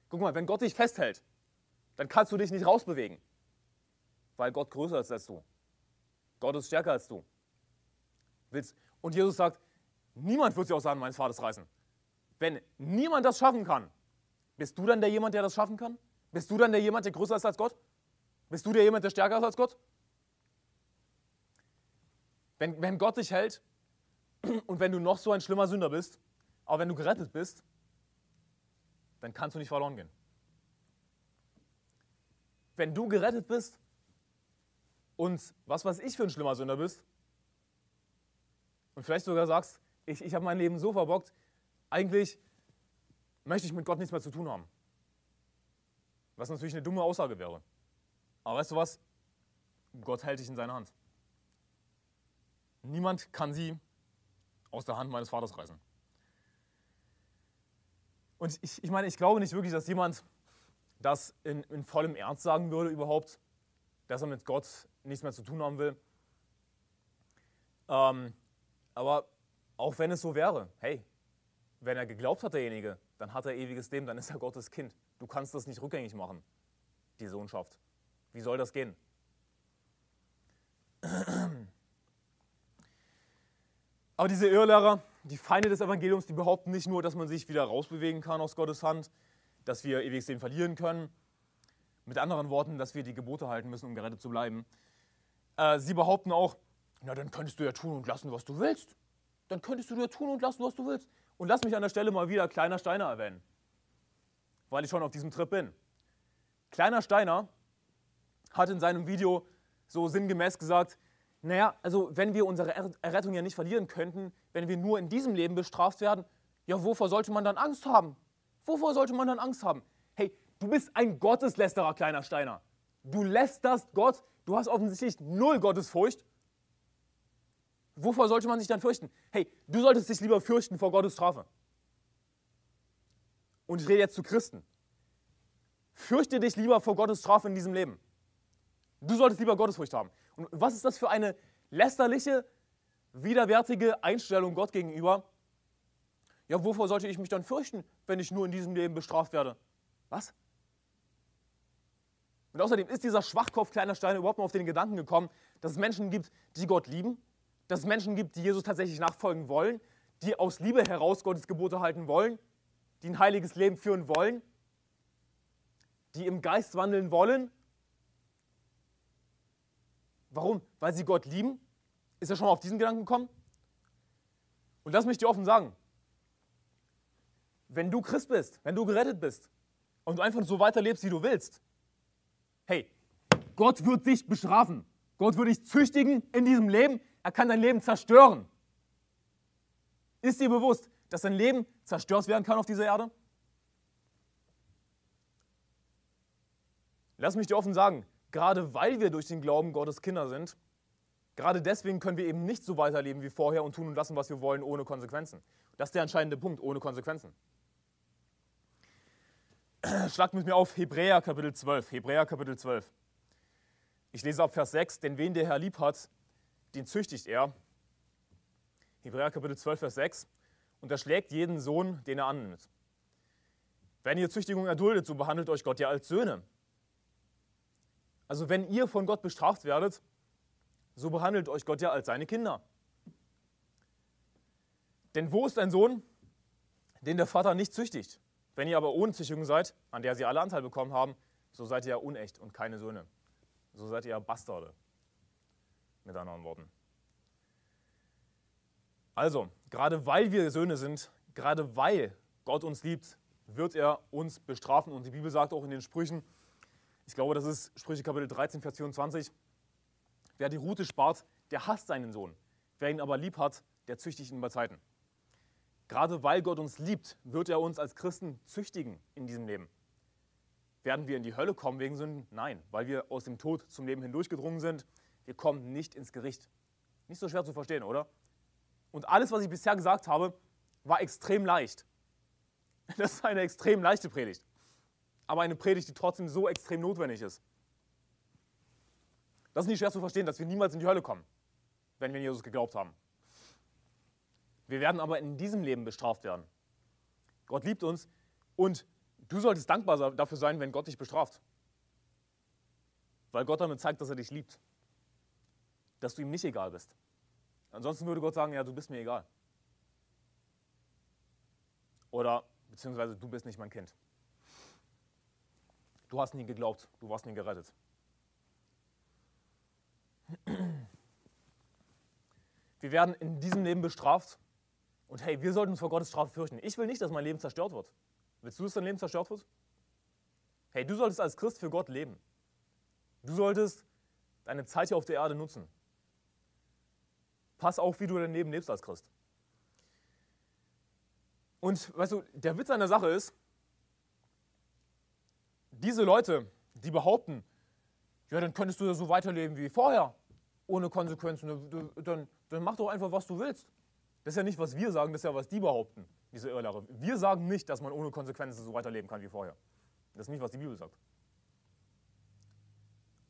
Guck mal, wenn Gott dich festhält, dann kannst du dich nicht rausbewegen, weil Gott größer ist als du. Gott ist stärker als du. Und Jesus sagt, niemand wird sie aus der Hand meines Vaters reißen. Wenn niemand das schaffen kann, bist du dann der jemand, der das schaffen kann? Bist du dann der jemand, der größer ist als Gott? Bist du der jemand, der stärker ist als Gott? Wenn, wenn Gott dich hält und wenn du noch so ein schlimmer Sünder bist, aber wenn du gerettet bist, dann kannst du nicht verloren gehen. Wenn du gerettet bist und was weiß ich für ein schlimmer Sünder bist und vielleicht sogar sagst, ich, ich habe mein Leben so verbockt, eigentlich möchte ich mit Gott nichts mehr zu tun haben. Was natürlich eine dumme Aussage wäre. Aber weißt du was? Gott hält dich in seiner Hand. Niemand kann sie aus der Hand meines Vaters reißen. Und ich, ich meine, ich glaube nicht wirklich, dass jemand das in, in vollem Ernst sagen würde überhaupt, dass er mit Gott nichts mehr zu tun haben will. Ähm, aber auch wenn es so wäre, hey, wenn er geglaubt hat, derjenige, dann hat er ewiges Leben, dann ist er Gottes Kind. Du kannst das nicht rückgängig machen, die Sohnschaft. Wie soll das gehen? Aber diese Irrlehrer, die Feinde des Evangeliums, die behaupten nicht nur, dass man sich wieder rausbewegen kann aus Gottes Hand, dass wir ewiges Leben verlieren können. Mit anderen Worten, dass wir die Gebote halten müssen, um gerettet zu bleiben. Äh, sie behaupten auch, na dann könntest du ja tun und lassen, was du willst. Dann könntest du ja tun und lassen, was du willst. Und lass mich an der Stelle mal wieder Kleiner Steiner erwähnen weil ich schon auf diesem Trip bin. Kleiner Steiner hat in seinem Video so sinngemäß gesagt, naja, also wenn wir unsere Errettung ja nicht verlieren könnten, wenn wir nur in diesem Leben bestraft werden, ja, wovor sollte man dann Angst haben? Wovor sollte man dann Angst haben? Hey, du bist ein Gotteslästerer, kleiner Steiner. Du lästerst Gott, du hast offensichtlich null Gottesfurcht. Wovor sollte man sich dann fürchten? Hey, du solltest dich lieber fürchten vor Gottes Strafe. Und ich rede jetzt zu Christen. Fürchte dich lieber vor Gottes Strafe in diesem Leben. Du solltest lieber Gottesfurcht haben. Und was ist das für eine lästerliche, widerwärtige Einstellung Gott gegenüber? Ja, wovor sollte ich mich dann fürchten, wenn ich nur in diesem Leben bestraft werde? Was? Und außerdem ist dieser Schwachkopf kleiner Stein überhaupt mal auf den Gedanken gekommen, dass es Menschen gibt, die Gott lieben, dass es Menschen gibt, die Jesus tatsächlich nachfolgen wollen, die aus Liebe heraus Gottes Gebote halten wollen die ein heiliges Leben führen wollen, die im Geist wandeln wollen. Warum? Weil sie Gott lieben? Ist er schon mal auf diesen Gedanken gekommen? Und lass mich dir offen sagen, wenn du Christ bist, wenn du gerettet bist und du einfach so weiterlebst, wie du willst, hey, Gott wird dich bestrafen. Gott wird dich züchtigen in diesem Leben. Er kann dein Leben zerstören. Ist dir bewusst, dass dein Leben zerstört werden kann auf dieser Erde? Lass mich dir offen sagen, gerade weil wir durch den Glauben Gottes Kinder sind, gerade deswegen können wir eben nicht so weiterleben wie vorher und tun und lassen, was wir wollen, ohne Konsequenzen. Das ist der entscheidende Punkt, ohne Konsequenzen. Schlagt mit mir auf Hebräer Kapitel 12. Hebräer Kapitel 12. Ich lese ab Vers 6, denn wen der Herr lieb hat, den züchtigt er. Hebräer Kapitel 12, Vers 6 und erschlägt jeden Sohn, den er annimmt. Wenn ihr Züchtigung erduldet, so behandelt euch Gott ja als Söhne. Also wenn ihr von Gott bestraft werdet, so behandelt euch Gott ja als seine Kinder. Denn wo ist ein Sohn, den der Vater nicht züchtigt? Wenn ihr aber ohne Züchtigung seid, an der sie alle Anteil bekommen haben, so seid ihr ja unecht und keine Söhne. So seid ihr ja Bastarde. Mit anderen Worten. Also, gerade weil wir Söhne sind, gerade weil Gott uns liebt, wird er uns bestrafen. Und die Bibel sagt auch in den Sprüchen, ich glaube, das ist Sprüche Kapitel 13, Vers 24, wer die Rute spart, der hasst seinen Sohn. Wer ihn aber lieb hat, der züchtigt ihn bei Zeiten. Gerade weil Gott uns liebt, wird er uns als Christen züchtigen in diesem Leben. Werden wir in die Hölle kommen wegen Sünden? Nein, weil wir aus dem Tod zum Leben hindurchgedrungen sind. Wir kommen nicht ins Gericht. Nicht so schwer zu verstehen, oder? Und alles, was ich bisher gesagt habe, war extrem leicht. Das ist eine extrem leichte Predigt. Aber eine Predigt, die trotzdem so extrem notwendig ist. Das ist nicht schwer zu verstehen, dass wir niemals in die Hölle kommen, wenn wir an Jesus geglaubt haben. Wir werden aber in diesem Leben bestraft werden. Gott liebt uns und du solltest dankbar dafür sein, wenn Gott dich bestraft. Weil Gott damit zeigt, dass er dich liebt. Dass du ihm nicht egal bist. Ansonsten würde Gott sagen, ja, du bist mir egal. Oder beziehungsweise du bist nicht mein Kind. Du hast nie geglaubt, du warst nie gerettet. Wir werden in diesem Leben bestraft und hey, wir sollten uns vor Gottes Strafe fürchten. Ich will nicht, dass mein Leben zerstört wird. Willst du, dass dein Leben zerstört wird? Hey, du solltest als Christ für Gott leben. Du solltest deine Zeit hier auf der Erde nutzen. Pass auf, wie du dein Leben lebst als Christ. Und weißt du, der Witz an der Sache ist, diese Leute, die behaupten, ja, dann könntest du ja so weiterleben wie vorher, ohne Konsequenzen, dann, dann mach doch einfach, was du willst. Das ist ja nicht, was wir sagen, das ist ja, was die behaupten, diese Irrlehrer. Wir sagen nicht, dass man ohne Konsequenzen so weiterleben kann wie vorher. Das ist nicht, was die Bibel sagt.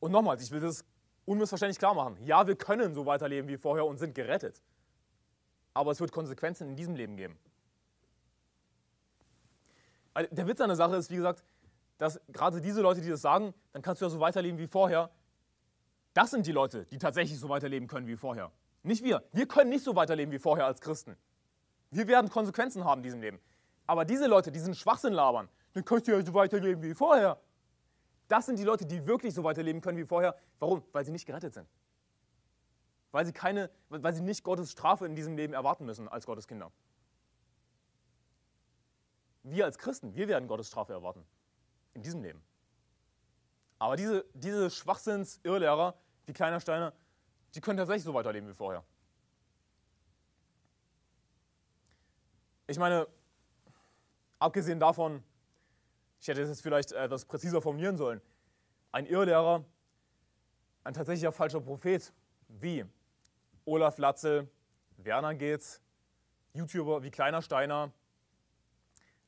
Und nochmals, ich will das unmissverständlich klar machen. Ja, wir können so weiterleben wie vorher und sind gerettet. Aber es wird Konsequenzen in diesem Leben geben. Der Witz an der Sache ist, wie gesagt, dass gerade diese Leute, die das sagen, dann kannst du ja so weiterleben wie vorher. Das sind die Leute, die tatsächlich so weiterleben können wie vorher. Nicht wir. Wir können nicht so weiterleben wie vorher als Christen. Wir werden Konsequenzen haben in diesem Leben. Aber diese Leute, die diesen Schwachsinn labern, dann könnt ihr so weiterleben wie vorher. Das sind die Leute, die wirklich so weiterleben können wie vorher. Warum? Weil sie nicht gerettet sind. Weil sie, keine, weil sie nicht Gottes Strafe in diesem Leben erwarten müssen als Gottes Kinder. Wir als Christen, wir werden Gottes Strafe erwarten. In diesem Leben. Aber diese, diese Schwachsinns-Irrlehrer, die kleiner Steine, die können tatsächlich so weiterleben wie vorher. Ich meine, abgesehen davon, ich hätte es jetzt vielleicht etwas präziser formulieren sollen, ein Irrlehrer, ein tatsächlicher falscher Prophet, wie Olaf Latzel, Werner Geetz, YouTuber wie Kleiner Steiner,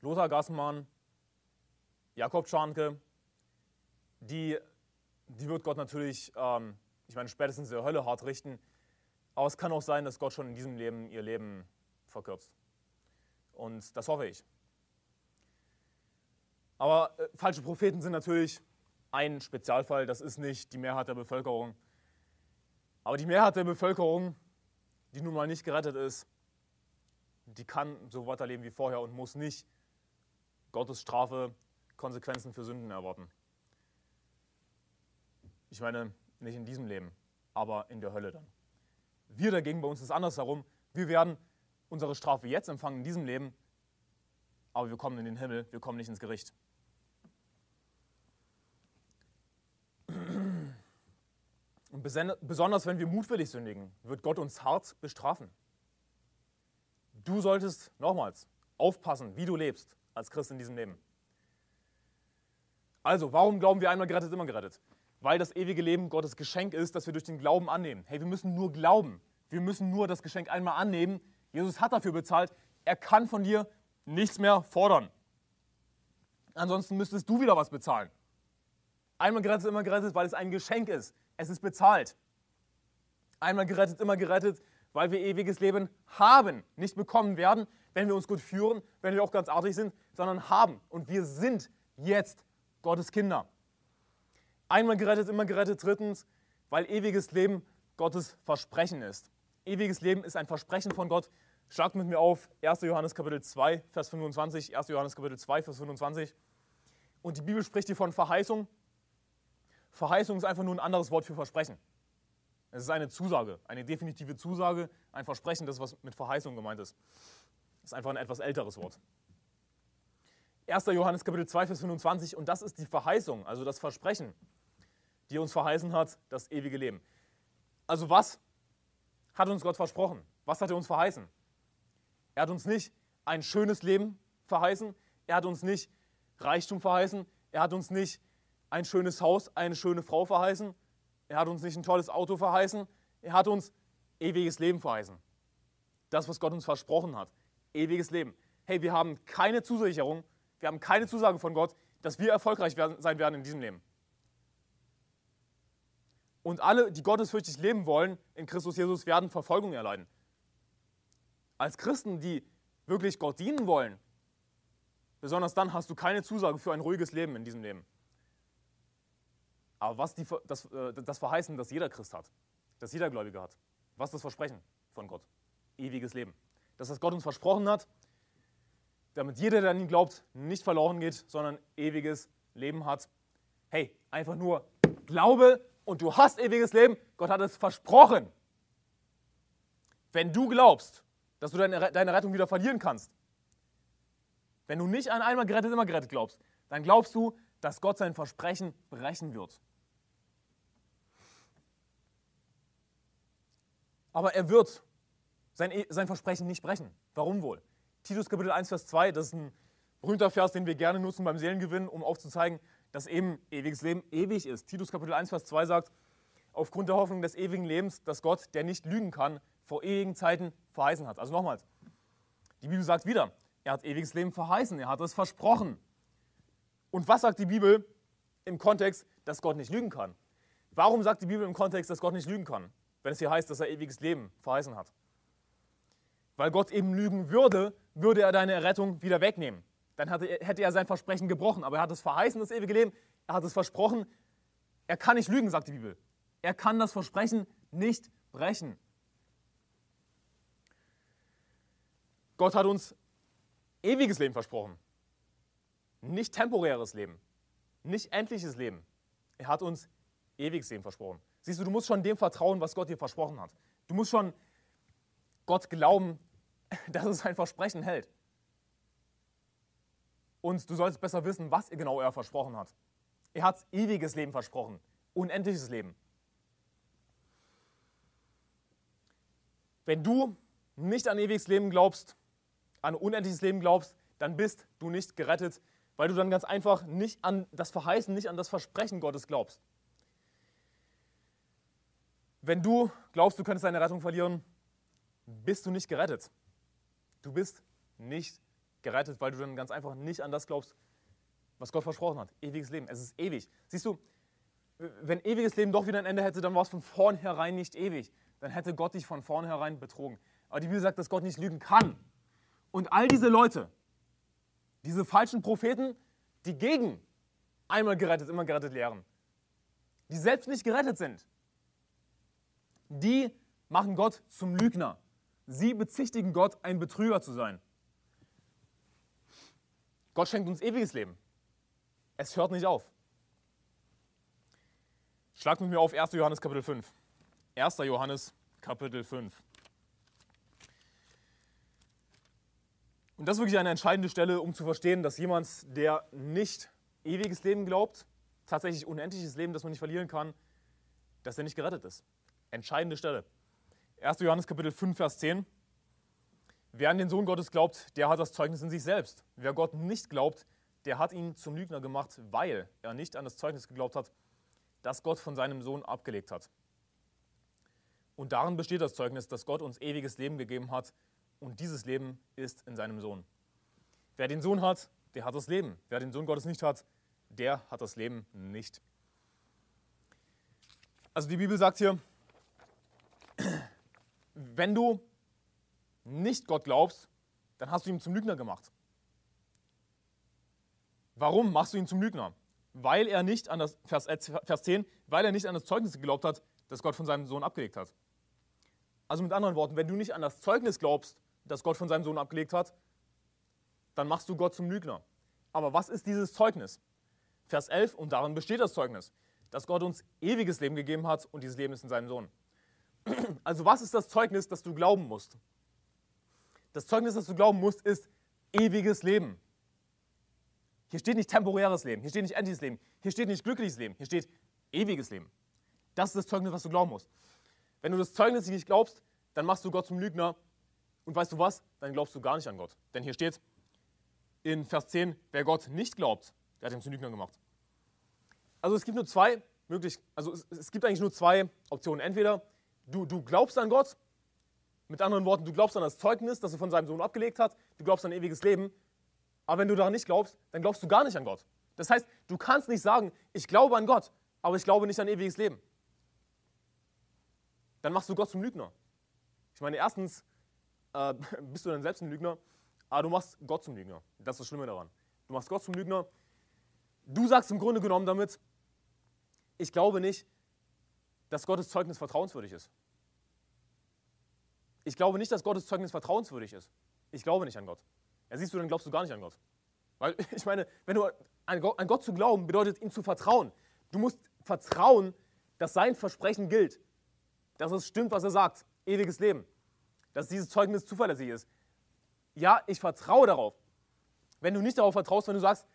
Lothar Gassmann, Jakob Scharnke, die, die wird Gott natürlich ähm, ich meine, spätestens der Hölle hart richten. Aber es kann auch sein, dass Gott schon in diesem Leben ihr Leben verkürzt. Und das hoffe ich. Aber äh, falsche Propheten sind natürlich ein Spezialfall. Das ist nicht die Mehrheit der Bevölkerung. Aber die Mehrheit der Bevölkerung, die nun mal nicht gerettet ist, die kann so weiterleben wie vorher und muss nicht Gottes Strafe, Konsequenzen für Sünden erwarten. Ich meine, nicht in diesem Leben, aber in der Hölle dann. Wir dagegen, bei uns ist es andersherum. Wir werden unsere Strafe jetzt empfangen in diesem Leben, aber wir kommen in den Himmel, wir kommen nicht ins Gericht. Und besonders wenn wir mutwillig sündigen, wird Gott uns hart bestrafen. Du solltest nochmals aufpassen, wie du lebst als Christ in diesem Leben. Also, warum glauben wir einmal gerettet, immer gerettet? weil das ewige Leben Gottes Geschenk ist, das wir durch den Glauben annehmen. Hey, wir müssen nur glauben. Wir müssen nur das Geschenk einmal annehmen. Jesus hat dafür bezahlt. Er kann von dir nichts mehr fordern. Ansonsten müsstest du wieder was bezahlen. Einmal gerettet, immer gerettet, weil es ein Geschenk ist. Es ist bezahlt. Einmal gerettet, immer gerettet, weil wir ewiges Leben haben. Nicht bekommen werden, wenn wir uns gut führen, wenn wir auch ganz artig sind, sondern haben. Und wir sind jetzt Gottes Kinder. Einmal gerettet, immer gerettet. Drittens, weil ewiges Leben Gottes Versprechen ist. Ewiges Leben ist ein Versprechen von Gott, Schlagt mit mir auf 1. Johannes Kapitel 2, Vers 25. 1. Johannes Kapitel 2, Vers 25. Und die Bibel spricht hier von Verheißung. Verheißung ist einfach nur ein anderes Wort für Versprechen. Es ist eine Zusage, eine definitive Zusage, ein Versprechen, das was mit Verheißung gemeint ist. Das ist einfach ein etwas älteres Wort. 1. Johannes Kapitel 2, Vers 25. Und das ist die Verheißung, also das Versprechen, die uns verheißen hat, das ewige Leben. Also was hat uns Gott versprochen? Was hat er uns verheißen? Er hat uns nicht ein schönes Leben verheißen. Er hat uns nicht Reichtum verheißen. Er hat uns nicht ein schönes Haus, eine schöne Frau verheißen. Er hat uns nicht ein tolles Auto verheißen. Er hat uns ewiges Leben verheißen. Das, was Gott uns versprochen hat. Ewiges Leben. Hey, wir haben keine Zusicherung, wir haben keine Zusage von Gott, dass wir erfolgreich sein werden in diesem Leben. Und alle, die gottesfürchtig leben wollen in Christus Jesus, werden Verfolgung erleiden. Als Christen, die wirklich Gott dienen wollen, besonders dann hast du keine Zusage für ein ruhiges Leben in diesem Leben. Aber was die, das, äh, das Verheißen, das jeder Christ hat, das jeder Gläubige hat, was das Versprechen von Gott? Ewiges Leben. Das, was Gott uns versprochen hat, damit jeder, der an ihn glaubt, nicht verloren geht, sondern ewiges Leben hat. Hey, einfach nur Glaube und du hast ewiges Leben. Gott hat es versprochen. Wenn du glaubst, dass du deine, deine Rettung wieder verlieren kannst, wenn du nicht an einmal gerettet, immer gerettet glaubst, dann glaubst du, dass Gott sein Versprechen brechen wird. Aber er wird sein, sein Versprechen nicht brechen. Warum wohl? Titus Kapitel 1, Vers 2, das ist ein berühmter Vers, den wir gerne nutzen beim Seelengewinn, um aufzuzeigen, dass eben ewiges Leben ewig ist. Titus Kapitel 1, Vers 2 sagt, aufgrund der Hoffnung des ewigen Lebens, dass Gott, der nicht lügen kann, vor ewigen Zeiten verheißen hat. Also nochmals, die Bibel sagt wieder, er hat ewiges Leben verheißen, er hat es versprochen. Und was sagt die Bibel im Kontext, dass Gott nicht lügen kann? Warum sagt die Bibel im Kontext, dass Gott nicht lügen kann, wenn es hier heißt, dass er ewiges Leben verheißen hat? Weil Gott eben lügen würde, würde er deine Errettung wieder wegnehmen. Dann hätte er sein Versprechen gebrochen. Aber er hat es verheißen, das ewige Leben. Er hat es versprochen. Er kann nicht lügen, sagt die Bibel. Er kann das Versprechen nicht brechen. Gott hat uns ewiges Leben versprochen. Nicht temporäres Leben. Nicht endliches Leben. Er hat uns ewiges Leben versprochen. Siehst du, du musst schon dem vertrauen, was Gott dir versprochen hat. Du musst schon Gott glauben, dass es sein Versprechen hält. Und du sollst besser wissen, was genau er versprochen hat. Er hat ewiges Leben versprochen, unendliches Leben. Wenn du nicht an ewiges Leben glaubst, an unendliches Leben glaubst, dann bist du nicht gerettet, weil du dann ganz einfach nicht an das Verheißen, nicht an das Versprechen Gottes glaubst. Wenn du glaubst, du könntest deine Rettung verlieren, bist du nicht gerettet. Du bist nicht gerettet, weil du dann ganz einfach nicht an das glaubst, was Gott versprochen hat. Ewiges Leben. Es ist ewig. Siehst du, wenn ewiges Leben doch wieder ein Ende hätte, dann war es von vornherein nicht ewig. Dann hätte Gott dich von vornherein betrogen. Aber die Bibel sagt, dass Gott nicht lügen kann. Und all diese Leute, diese falschen Propheten, die gegen einmal gerettet, immer gerettet lehren, die selbst nicht gerettet sind, die machen Gott zum Lügner. Sie bezichtigen Gott, ein Betrüger zu sein. Gott schenkt uns ewiges Leben. Es hört nicht auf. Schlagt mit mir auf 1. Johannes Kapitel 5. 1. Johannes Kapitel 5. Und das ist wirklich eine entscheidende Stelle, um zu verstehen, dass jemand, der nicht ewiges Leben glaubt, tatsächlich unendliches Leben, das man nicht verlieren kann, dass er nicht gerettet ist. Entscheidende Stelle. 1. Johannes Kapitel 5, Vers 10. Wer an den Sohn Gottes glaubt, der hat das Zeugnis in sich selbst. Wer Gott nicht glaubt, der hat ihn zum Lügner gemacht, weil er nicht an das Zeugnis geglaubt hat, das Gott von seinem Sohn abgelegt hat. Und darin besteht das Zeugnis, dass Gott uns ewiges Leben gegeben hat und dieses Leben ist in seinem Sohn. Wer den Sohn hat, der hat das Leben. Wer den Sohn Gottes nicht hat, der hat das Leben nicht. Also die Bibel sagt hier, wenn du nicht Gott glaubst, dann hast du ihn zum Lügner gemacht. Warum machst du ihn zum Lügner? Weil er nicht an das, Vers, äh, Vers 10, weil er nicht an das Zeugnis geglaubt hat, das Gott von seinem Sohn abgelegt hat. Also mit anderen Worten, wenn du nicht an das Zeugnis glaubst, das Gott von seinem Sohn abgelegt hat, dann machst du Gott zum Lügner. Aber was ist dieses Zeugnis? Vers 11, und darin besteht das Zeugnis, dass Gott uns ewiges Leben gegeben hat und dieses Leben ist in seinem Sohn. Also was ist das Zeugnis, das du glauben musst? Das Zeugnis, das du glauben musst, ist ewiges Leben. Hier steht nicht temporäres Leben, hier steht nicht endliches Leben, hier steht nicht glückliches Leben, hier steht ewiges Leben. Das ist das Zeugnis, was du glauben musst. Wenn du das Zeugnis nicht glaubst, dann machst du Gott zum Lügner. Und weißt du was? Dann glaubst du gar nicht an Gott. Denn hier steht in Vers 10, wer Gott nicht glaubt, der hat ihn zum Lügner gemacht. Also es gibt nur zwei möglich, also es, es gibt eigentlich nur zwei Optionen. Entweder du, du glaubst an Gott, mit anderen Worten, du glaubst an das Zeugnis, das er von seinem Sohn abgelegt hat, du glaubst an ewiges Leben, aber wenn du daran nicht glaubst, dann glaubst du gar nicht an Gott. Das heißt, du kannst nicht sagen, ich glaube an Gott, aber ich glaube nicht an ewiges Leben. Dann machst du Gott zum Lügner. Ich meine, erstens äh, bist du dann selbst ein Lügner, aber du machst Gott zum Lügner. Das ist das Schlimme daran. Du machst Gott zum Lügner. Du sagst im Grunde genommen damit, ich glaube nicht, dass Gottes Zeugnis vertrauenswürdig ist. Ich glaube nicht, dass Gottes Zeugnis vertrauenswürdig ist. Ich glaube nicht an Gott. Ja, siehst du, dann glaubst du gar nicht an Gott. Weil ich meine, wenn du an Gott, an Gott zu glauben, bedeutet ihm zu vertrauen. Du musst vertrauen, dass sein Versprechen gilt. Dass es stimmt, was er sagt. Ewiges Leben. Dass dieses Zeugnis zuverlässig ist. Ja, ich vertraue darauf. Wenn du nicht darauf vertraust, wenn du sagst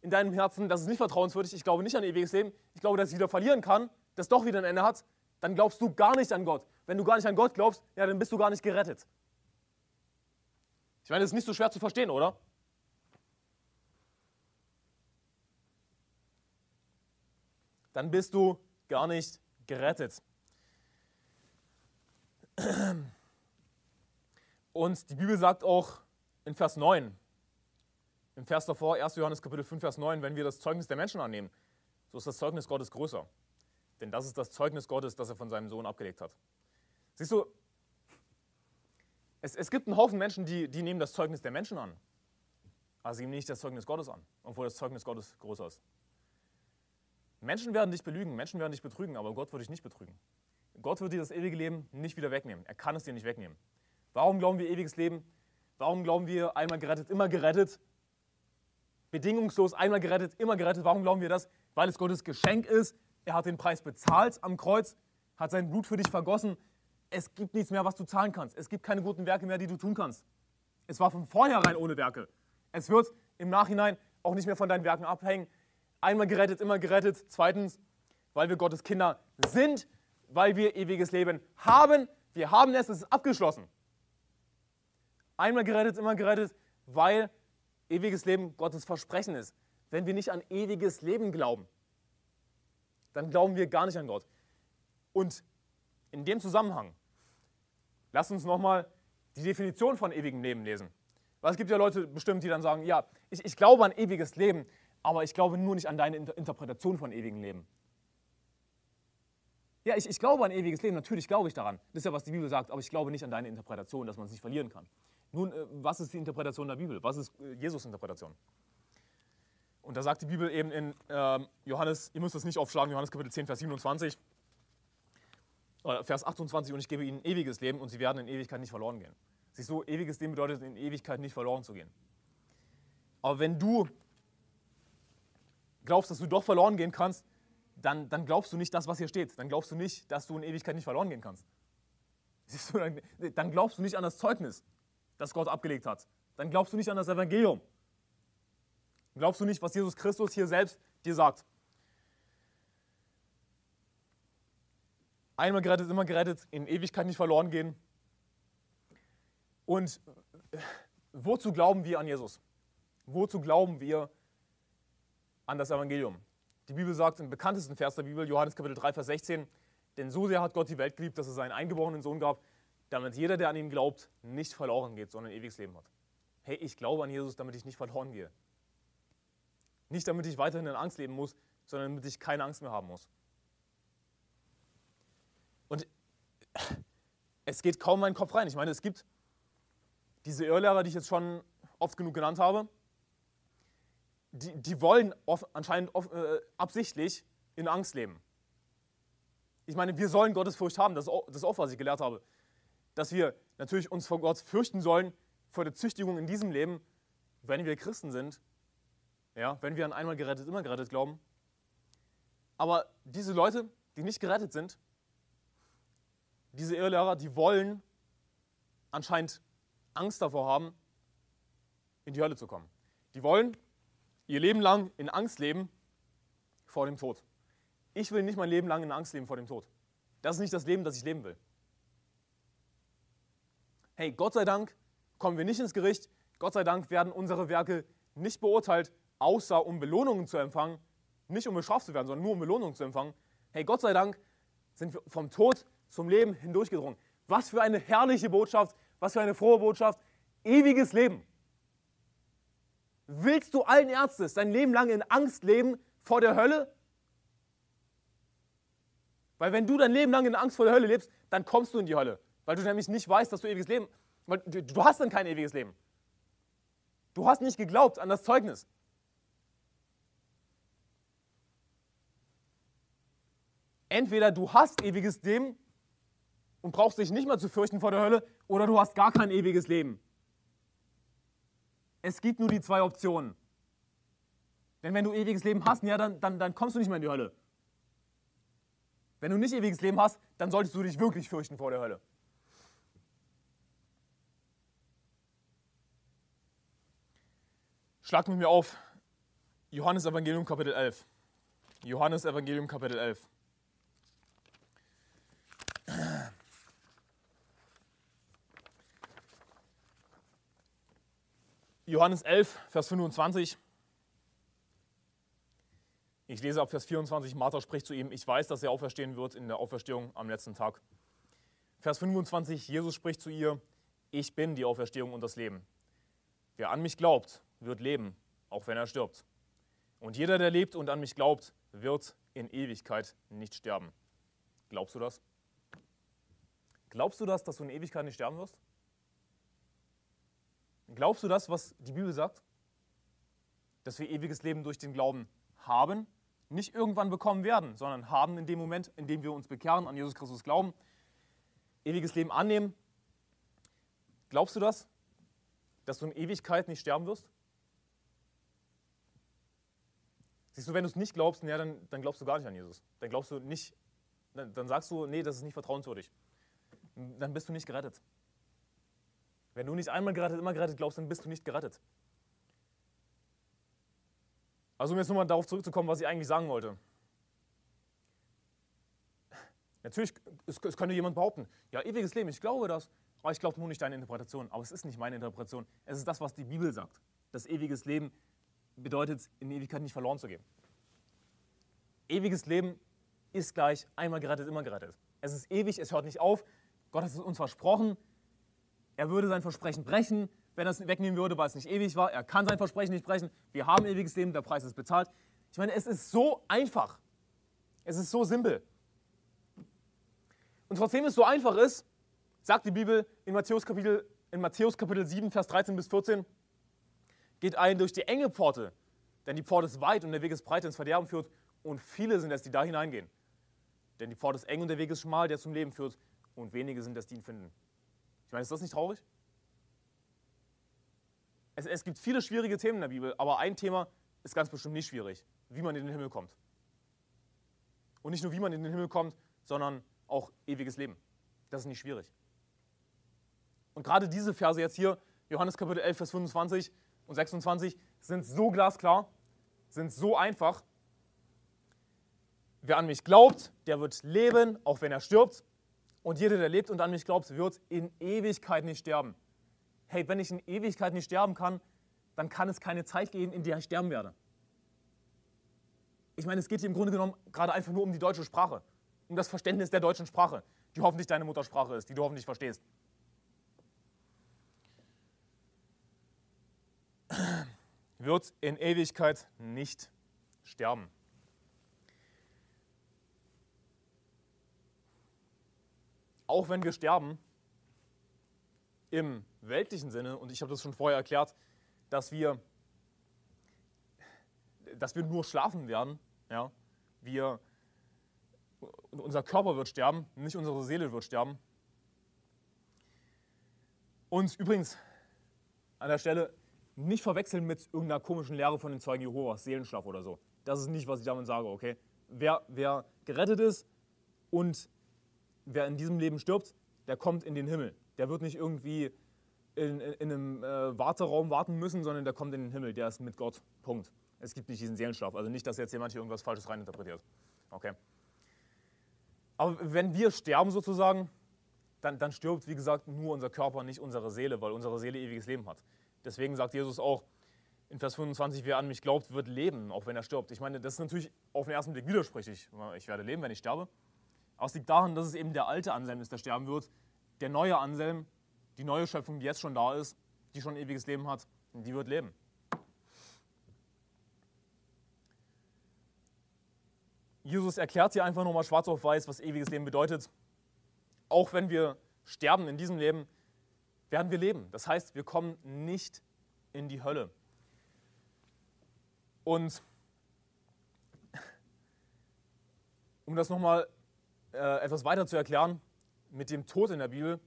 in deinem Herzen, das ist nicht vertrauenswürdig, ich glaube nicht an ewiges Leben, ich glaube, dass ich wieder verlieren kann, das doch wieder ein Ende hat, dann glaubst du gar nicht an Gott. Wenn du gar nicht an Gott glaubst, ja, dann bist du gar nicht gerettet. Ich meine, das ist nicht so schwer zu verstehen, oder? Dann bist du gar nicht gerettet. Und die Bibel sagt auch in Vers 9, im Vers davor, 1. Johannes Kapitel 5, Vers 9, wenn wir das Zeugnis der Menschen annehmen, so ist das Zeugnis Gottes größer. Denn das ist das Zeugnis Gottes, das er von seinem Sohn abgelegt hat. Siehst du, es, es gibt einen Haufen Menschen, die, die nehmen das Zeugnis der Menschen an, aber sie nehmen nicht das Zeugnis Gottes an, obwohl das Zeugnis Gottes größer ist. Menschen werden dich belügen, Menschen werden dich betrügen, aber Gott wird dich nicht betrügen. Gott wird dir das ewige Leben nicht wieder wegnehmen. Er kann es dir nicht wegnehmen. Warum glauben wir ewiges Leben? Warum glauben wir einmal gerettet, immer gerettet? Bedingungslos einmal gerettet, immer gerettet. Warum glauben wir das? Weil es Gottes Geschenk ist. Er hat den Preis bezahlt am Kreuz, hat sein Blut für dich vergossen. Es gibt nichts mehr, was du zahlen kannst. Es gibt keine guten Werke mehr, die du tun kannst. Es war von vornherein ohne Werke. Es wird im Nachhinein auch nicht mehr von deinen Werken abhängen. Einmal gerettet, immer gerettet. Zweitens, weil wir Gottes Kinder sind, weil wir ewiges Leben haben. Wir haben es, es ist abgeschlossen. Einmal gerettet, immer gerettet, weil ewiges Leben Gottes Versprechen ist. Wenn wir nicht an ewiges Leben glauben, dann glauben wir gar nicht an Gott. Und in dem Zusammenhang, lass uns nochmal die Definition von ewigem Leben lesen. Weil es gibt ja Leute bestimmt, die dann sagen, ja, ich, ich glaube an ewiges Leben, aber ich glaube nur nicht an deine Interpretation von ewigem Leben. Ja, ich, ich glaube an ewiges Leben, natürlich glaube ich daran. Das ist ja, was die Bibel sagt, aber ich glaube nicht an deine Interpretation, dass man es nicht verlieren kann. Nun, äh, was ist die Interpretation der Bibel? Was ist äh, Jesus Interpretation? Und da sagt die Bibel eben in äh, Johannes, ihr müsst das nicht aufschlagen, Johannes Kapitel 10, Vers 27, oder Vers 28, und ich gebe ihnen ewiges Leben und sie werden in Ewigkeit nicht verloren gehen. Siehst du, ewiges Leben bedeutet in Ewigkeit nicht verloren zu gehen. Aber wenn du glaubst, dass du doch verloren gehen kannst, dann, dann glaubst du nicht das, was hier steht. Dann glaubst du nicht, dass du in Ewigkeit nicht verloren gehen kannst. Du, dann, dann glaubst du nicht an das Zeugnis, das Gott abgelegt hat. Dann glaubst du nicht an das Evangelium. Glaubst du nicht, was Jesus Christus hier selbst dir sagt. Einmal gerettet, immer gerettet, in Ewigkeit nicht verloren gehen. Und wozu glauben wir an Jesus? Wozu glauben wir an das Evangelium? Die Bibel sagt im bekanntesten Vers der Bibel, Johannes Kapitel 3, Vers 16, denn so sehr hat Gott die Welt geliebt, dass er seinen eingeborenen Sohn gab, damit jeder, der an ihn glaubt, nicht verloren geht, sondern ewiges Leben hat. Hey, ich glaube an Jesus, damit ich nicht verloren gehe. Nicht damit ich weiterhin in Angst leben muss, sondern damit ich keine Angst mehr haben muss. Und es geht kaum meinen Kopf rein. Ich meine, es gibt diese Irrlehrer, die ich jetzt schon oft genug genannt habe, die, die wollen oft, anscheinend oft, äh, absichtlich in Angst leben. Ich meine, wir sollen Gottesfurcht haben, das ist, auch, das ist auch, was ich gelernt habe. Dass wir natürlich uns vor Gott fürchten sollen, vor der Züchtigung in diesem Leben, wenn wir Christen sind, ja, wenn wir an einmal gerettet, immer gerettet glauben. Aber diese Leute, die nicht gerettet sind, diese Irrlehrer, die wollen anscheinend Angst davor haben, in die Hölle zu kommen. Die wollen ihr Leben lang in Angst leben vor dem Tod. Ich will nicht mein Leben lang in Angst leben vor dem Tod. Das ist nicht das Leben, das ich leben will. Hey, Gott sei Dank kommen wir nicht ins Gericht. Gott sei Dank werden unsere Werke nicht beurteilt, außer um Belohnungen zu empfangen. Nicht um bestraft zu werden, sondern nur um Belohnungen zu empfangen. Hey, Gott sei Dank sind wir vom Tod zum Leben hindurchgedrungen. Was für eine herrliche Botschaft, was für eine frohe Botschaft. Ewiges Leben. Willst du allen Ernstes dein Leben lang in Angst leben vor der Hölle? Weil wenn du dein Leben lang in Angst vor der Hölle lebst, dann kommst du in die Hölle. Weil du nämlich nicht weißt, dass du ewiges Leben, weil du hast dann kein ewiges Leben. Du hast nicht geglaubt an das Zeugnis. Entweder du hast ewiges Leben und brauchst dich nicht mehr zu fürchten vor der Hölle, oder du hast gar kein ewiges Leben. Es gibt nur die zwei Optionen. Denn wenn du ewiges Leben hast, ja, dann, dann, dann kommst du nicht mehr in die Hölle. Wenn du nicht ewiges Leben hast, dann solltest du dich wirklich fürchten vor der Hölle. Schlag mit mir auf Johannes Evangelium Kapitel 11. Johannes Evangelium Kapitel 11. Johannes 11, Vers 25. Ich lese ab Vers 24, Martha spricht zu ihm, ich weiß, dass er auferstehen wird in der Auferstehung am letzten Tag. Vers 25, Jesus spricht zu ihr, ich bin die Auferstehung und das Leben. Wer an mich glaubt, wird leben, auch wenn er stirbt. Und jeder, der lebt und an mich glaubt, wird in Ewigkeit nicht sterben. Glaubst du das? Glaubst du das, dass du in Ewigkeit nicht sterben wirst? Glaubst du das, was die Bibel sagt? Dass wir ewiges Leben durch den Glauben haben nicht irgendwann bekommen werden, sondern haben in dem Moment, in dem wir uns bekehren, an Jesus Christus glauben, ewiges Leben annehmen. Glaubst du das? Dass du in Ewigkeit nicht sterben wirst? Siehst du, wenn du es nicht glaubst, ja, dann, dann glaubst du gar nicht an Jesus. Dann glaubst du nicht, dann, dann sagst du, nee, das ist nicht vertrauenswürdig. Dann bist du nicht gerettet. Wenn du nicht einmal gerettet, immer gerettet glaubst, dann bist du nicht gerettet. Also um jetzt nochmal darauf zurückzukommen, was ich eigentlich sagen wollte. Natürlich, es, es könnte jemand behaupten, ja, ewiges Leben, ich glaube das, aber ich glaube nur nicht deine Interpretation. Aber es ist nicht meine Interpretation. Es ist das, was die Bibel sagt. Das ewiges Leben bedeutet, in Ewigkeit nicht verloren zu gehen. Ewiges Leben ist gleich einmal gerettet, immer gerettet. Es ist ewig, es hört nicht auf. Gott hat es uns versprochen. Er würde sein Versprechen brechen wenn er es wegnehmen würde, weil es nicht ewig war. Er kann sein Versprechen nicht brechen. Wir haben ewiges Leben, der Preis ist bezahlt. Ich meine, es ist so einfach. Es ist so simpel. Und trotzdem es so einfach ist, sagt die Bibel in Matthäus Kapitel, in Matthäus Kapitel 7, Vers 13 bis 14, geht ein durch die enge Pforte, denn die Pforte ist weit und der Weg ist breit, ins Verderben führt, und viele sind es, die da hineingehen. Denn die Pforte ist eng und der Weg ist schmal, der zum Leben führt, und wenige sind es, die ihn finden. Ich meine, ist das nicht traurig? es, es gibt viele schwierige Themen in der Bibel, aber ein Thema ist ganz bestimmt nicht schwierig, wie man in den Himmel kommt. Und nicht nur, wie man in den Himmel kommt, sondern auch ewiges Leben. Das ist nicht schwierig. Und gerade diese Verse jetzt hier, Johannes Kapitel 11, Vers 25 und 26, sind so glasklar, sind so einfach. Wer an mich glaubt, der wird leben, auch wenn er stirbt. Und jeder, der lebt und an mich glaubt, wird in Ewigkeit nicht sterben hey, wenn ich in Ewigkeit nicht sterben kann, dann kann es keine Zeit geben, in der ich sterben werde. Ich meine, es geht hier im Grunde genommen gerade einfach nur um die deutsche Sprache, um das Verständnis der deutschen Sprache, die hoffentlich deine Muttersprache ist, die du hoffentlich verstehst. Wird in Ewigkeit nicht sterben. Auch wenn wir sterben, im weltlichen Sinne, und ich habe das schon vorher erklärt, dass wir, dass wir nur schlafen werden. Ja? Wir, unser Körper wird sterben, nicht unsere Seele wird sterben. Und übrigens, an der Stelle, nicht verwechseln mit irgendeiner komischen Lehre von den Zeugen Jehovas, Seelenschlaf oder so. Das ist nicht, was ich damit sage, okay? Wer, wer gerettet ist und wer in diesem Leben stirbt, der kommt in den Himmel. Der wird nicht irgendwie in, in, in einem äh, Warteraum warten müssen, sondern der kommt in den Himmel. Der ist mit Gott. Punkt. Es gibt nicht diesen Seelenschlaf. Also nicht, dass jetzt jemand hier irgendwas Falsches reininterpretiert. Okay. Aber wenn wir sterben sozusagen, dann, dann stirbt, wie gesagt, nur unser Körper, nicht unsere Seele, weil unsere Seele ewiges Leben hat. Deswegen sagt Jesus auch in Vers 25, wer an mich glaubt, wird leben, auch wenn er stirbt. Ich meine, das ist natürlich auf den ersten Blick widersprüchlich. Ich werde leben, wenn ich sterbe. Aber es liegt daran, dass es eben der alte Anselm ist, der sterben wird. Der neue Anselm, die neue Schöpfung, die jetzt schon da ist, die schon ewiges Leben hat, die wird leben. Jesus erklärt hier einfach nochmal schwarz auf weiß, was ewiges Leben bedeutet. Auch wenn wir sterben in diesem Leben, werden wir leben. Das heißt, wir kommen nicht in die Hölle. Und um das nochmal äh, etwas weiter zu erklären, mit dem Tod in der Bibel,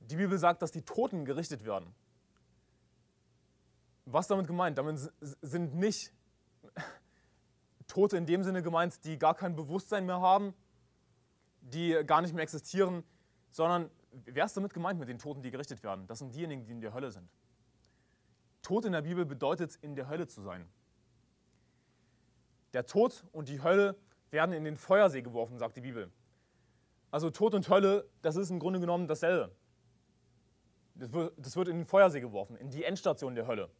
die Bibel sagt, dass die Toten gerichtet werden. Was damit gemeint? Damit sind nicht Tote in dem Sinne gemeint, die gar kein Bewusstsein mehr haben, die gar nicht mehr existieren, sondern wer ist damit gemeint mit den Toten, die gerichtet werden? Das sind diejenigen, die in der Hölle sind. Tod in der Bibel bedeutet, in der Hölle zu sein. Der Tod und die Hölle werden in den Feuersee geworfen, sagt die Bibel. Also Tod und Hölle, das ist im Grunde genommen dasselbe. Das wird in den Feuersee geworfen, in die Endstation der Hölle.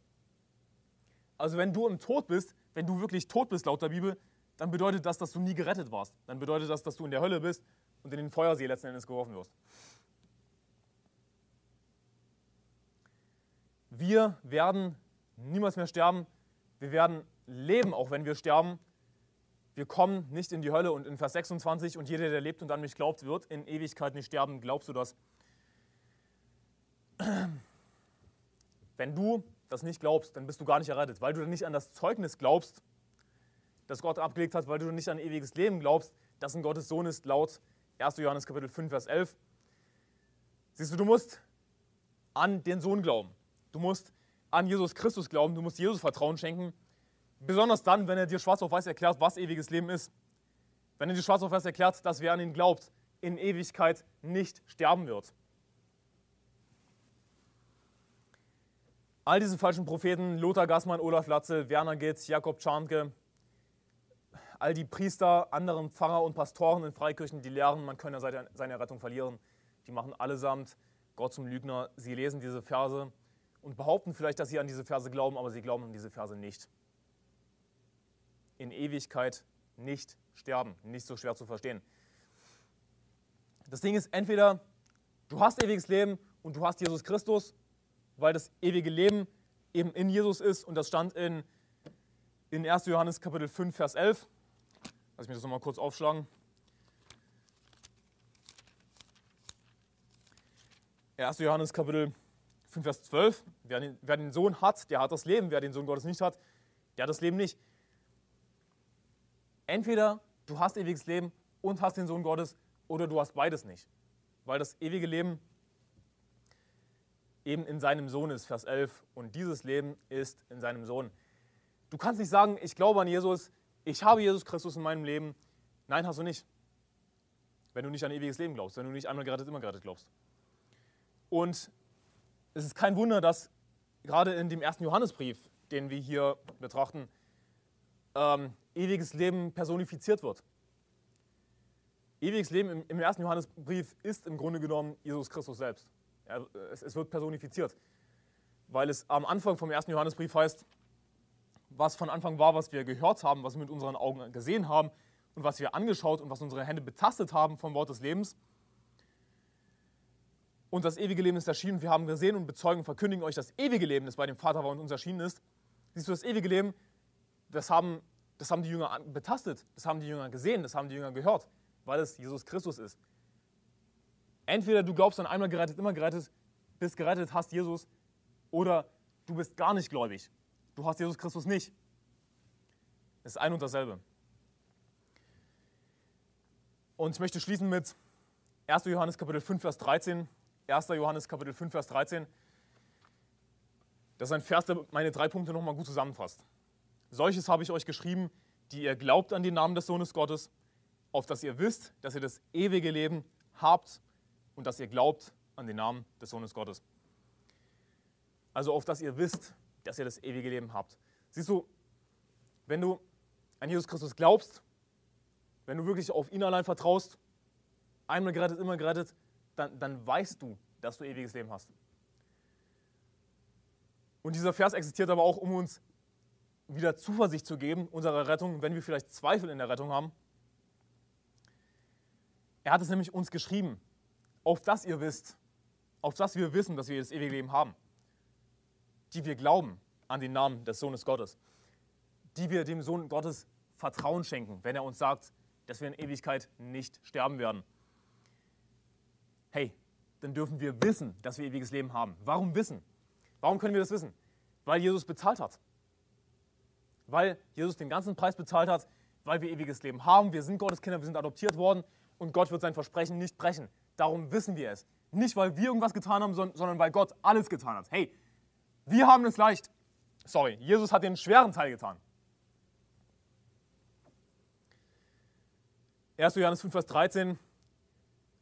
Also wenn du im Tod bist, wenn du wirklich tot bist laut der Bibel, dann bedeutet das, dass du nie gerettet warst. Dann bedeutet das, dass du in der Hölle bist und in den Feuersee letzten Endes geworfen wirst. Wir werden niemals mehr sterben. Wir werden leben, auch wenn wir sterben. Wir kommen nicht in die Hölle. Und in Vers 26, und jeder, der lebt und an mich glaubt, wird in Ewigkeit nicht sterben. Glaubst du das? Wenn du das nicht glaubst, dann bist du gar nicht errettet, weil du nicht an das Zeugnis glaubst, das Gott abgelegt hat, weil du nicht an ewiges Leben glaubst, das ein Gottes Sohn ist, laut 1. Johannes Kapitel 5, Vers 11. Siehst du, du musst an den Sohn glauben. Du musst an Jesus Christus glauben, du musst Jesus Vertrauen schenken. Besonders dann, wenn er dir schwarz auf weiß erklärt, was ewiges Leben ist. Wenn er dir schwarz auf weiß erklärt, dass wer an ihn glaubt, in Ewigkeit nicht sterben wird. All diese falschen Propheten, Lothar Gassmann, Olaf Latzel, Werner Gitz, Jakob Czarnke, all die Priester, anderen Pfarrer und Pastoren in Freikirchen, die lehren, man könne seine Rettung verlieren, die machen allesamt Gott zum Lügner. Sie lesen diese Verse und behaupten vielleicht, dass sie an diese Verse glauben, aber sie glauben an diese Verse nicht. In Ewigkeit nicht sterben, nicht so schwer zu verstehen. Das Ding ist, entweder du hast ewiges Leben und du hast Jesus Christus weil das ewige Leben eben in Jesus ist und das stand in, in 1. Johannes Kapitel 5, Vers 11. Lass mich das nochmal kurz aufschlagen. 1. Johannes Kapitel 5, Vers 12. Wer den, wer den Sohn hat, der hat das Leben. Wer den Sohn Gottes nicht hat, der hat das Leben nicht. Entweder du hast ewiges Leben und hast den Sohn Gottes oder du hast beides nicht. Weil das ewige Leben eben in seinem Sohn ist, Vers 11. Und dieses Leben ist in seinem Sohn. Du kannst nicht sagen, ich glaube an Jesus, ich habe Jesus Christus in meinem Leben. Nein, hast du nicht. Wenn du nicht an ewiges Leben glaubst, wenn du nicht einmal gerettet, immer gerettet glaubst. Und es ist kein Wunder, dass gerade in dem ersten Johannesbrief, den wir hier betrachten, ähm, ewiges Leben personifiziert wird. Ewiges Leben im, im ersten Johannesbrief ist im Grunde genommen Jesus Christus selbst. Es wird personifiziert, weil es am Anfang vom ersten Johannesbrief heißt, was von Anfang war, was wir gehört haben, was wir mit unseren Augen gesehen haben und was wir angeschaut und was unsere Hände betastet haben vom Wort des Lebens. Und das ewige Leben ist erschienen. Wir haben gesehen und bezeugen und verkündigen euch das ewige Leben, das bei dem Vater war und uns erschienen ist. Siehst du, das ewige Leben, das haben, das haben die Jünger betastet, das haben die Jünger gesehen, das haben die Jünger gehört, weil es Jesus Christus ist. Entweder du glaubst an einmal gerettet, immer gerettet, bist gerettet, hast Jesus, oder du bist gar nicht gläubig. Du hast Jesus Christus nicht. Es ist ein und dasselbe. Und ich möchte schließen mit 1. Johannes Kapitel 5, Vers 13. 1. Johannes Kapitel 5, Vers 13. Das ist ein Vers, der meine drei Punkte nochmal gut zusammenfasst. Solches habe ich euch geschrieben, die ihr glaubt an den Namen des Sohnes Gottes, auf dass ihr wisst, dass ihr das ewige Leben habt und dass ihr glaubt an den Namen des Sohnes Gottes. Also auf dass ihr wisst, dass ihr das ewige Leben habt. Siehst du, wenn du an Jesus Christus glaubst, wenn du wirklich auf ihn allein vertraust, einmal gerettet, immer gerettet, dann, dann weißt du, dass du ewiges Leben hast. Und dieser Vers existiert aber auch, um uns wieder Zuversicht zu geben, unserer Rettung, wenn wir vielleicht Zweifel in der Rettung haben. Er hat es nämlich uns geschrieben, auf das ihr wisst, auf das wir wissen, dass wir das ewige Leben haben, die wir glauben an den Namen des Sohnes Gottes, die wir dem Sohn Gottes Vertrauen schenken, wenn er uns sagt, dass wir in Ewigkeit nicht sterben werden. Hey, dann dürfen wir wissen, dass wir ewiges Leben haben. Warum wissen? Warum können wir das wissen? Weil Jesus bezahlt hat. Weil Jesus den ganzen Preis bezahlt hat, weil wir ewiges Leben haben. Wir sind Gottes Kinder, wir sind adoptiert worden und Gott wird sein Versprechen nicht brechen. Darum wissen wir es. Nicht, weil wir irgendwas getan haben, sondern weil Gott alles getan hat. Hey, wir haben es leicht. Sorry, Jesus hat den schweren Teil getan. 1. Johannes 5, Vers 13,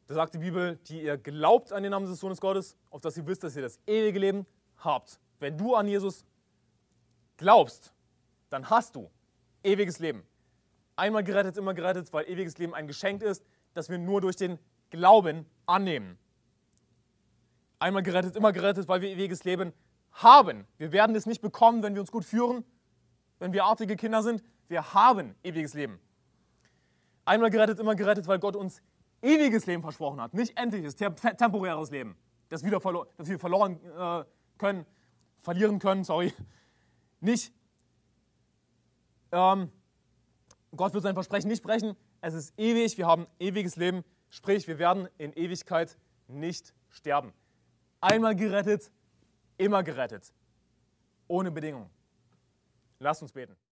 da sagt die Bibel, die ihr glaubt an den Namen des Sohnes Gottes, auf dass ihr wisst, dass ihr das ewige Leben habt. Wenn du an Jesus glaubst, dann hast du ewiges Leben. Einmal gerettet, immer gerettet, weil ewiges Leben ein Geschenk ist, das wir nur durch den Glauben annehmen. Einmal gerettet, immer gerettet, weil wir ewiges Leben haben. Wir werden es nicht bekommen, wenn wir uns gut führen, wenn wir artige Kinder sind. Wir haben ewiges Leben. Einmal gerettet, immer gerettet, weil Gott uns ewiges Leben versprochen hat. Nicht endliches, temporäres Leben, das, wieder das wir verloren äh, können, verlieren können, sorry. Nicht. Ähm, Gott wird sein Versprechen nicht brechen. Es ist ewig, wir haben ewiges Leben. Sprich, wir werden in Ewigkeit nicht sterben. Einmal gerettet, immer gerettet. Ohne Bedingung. Lasst uns beten.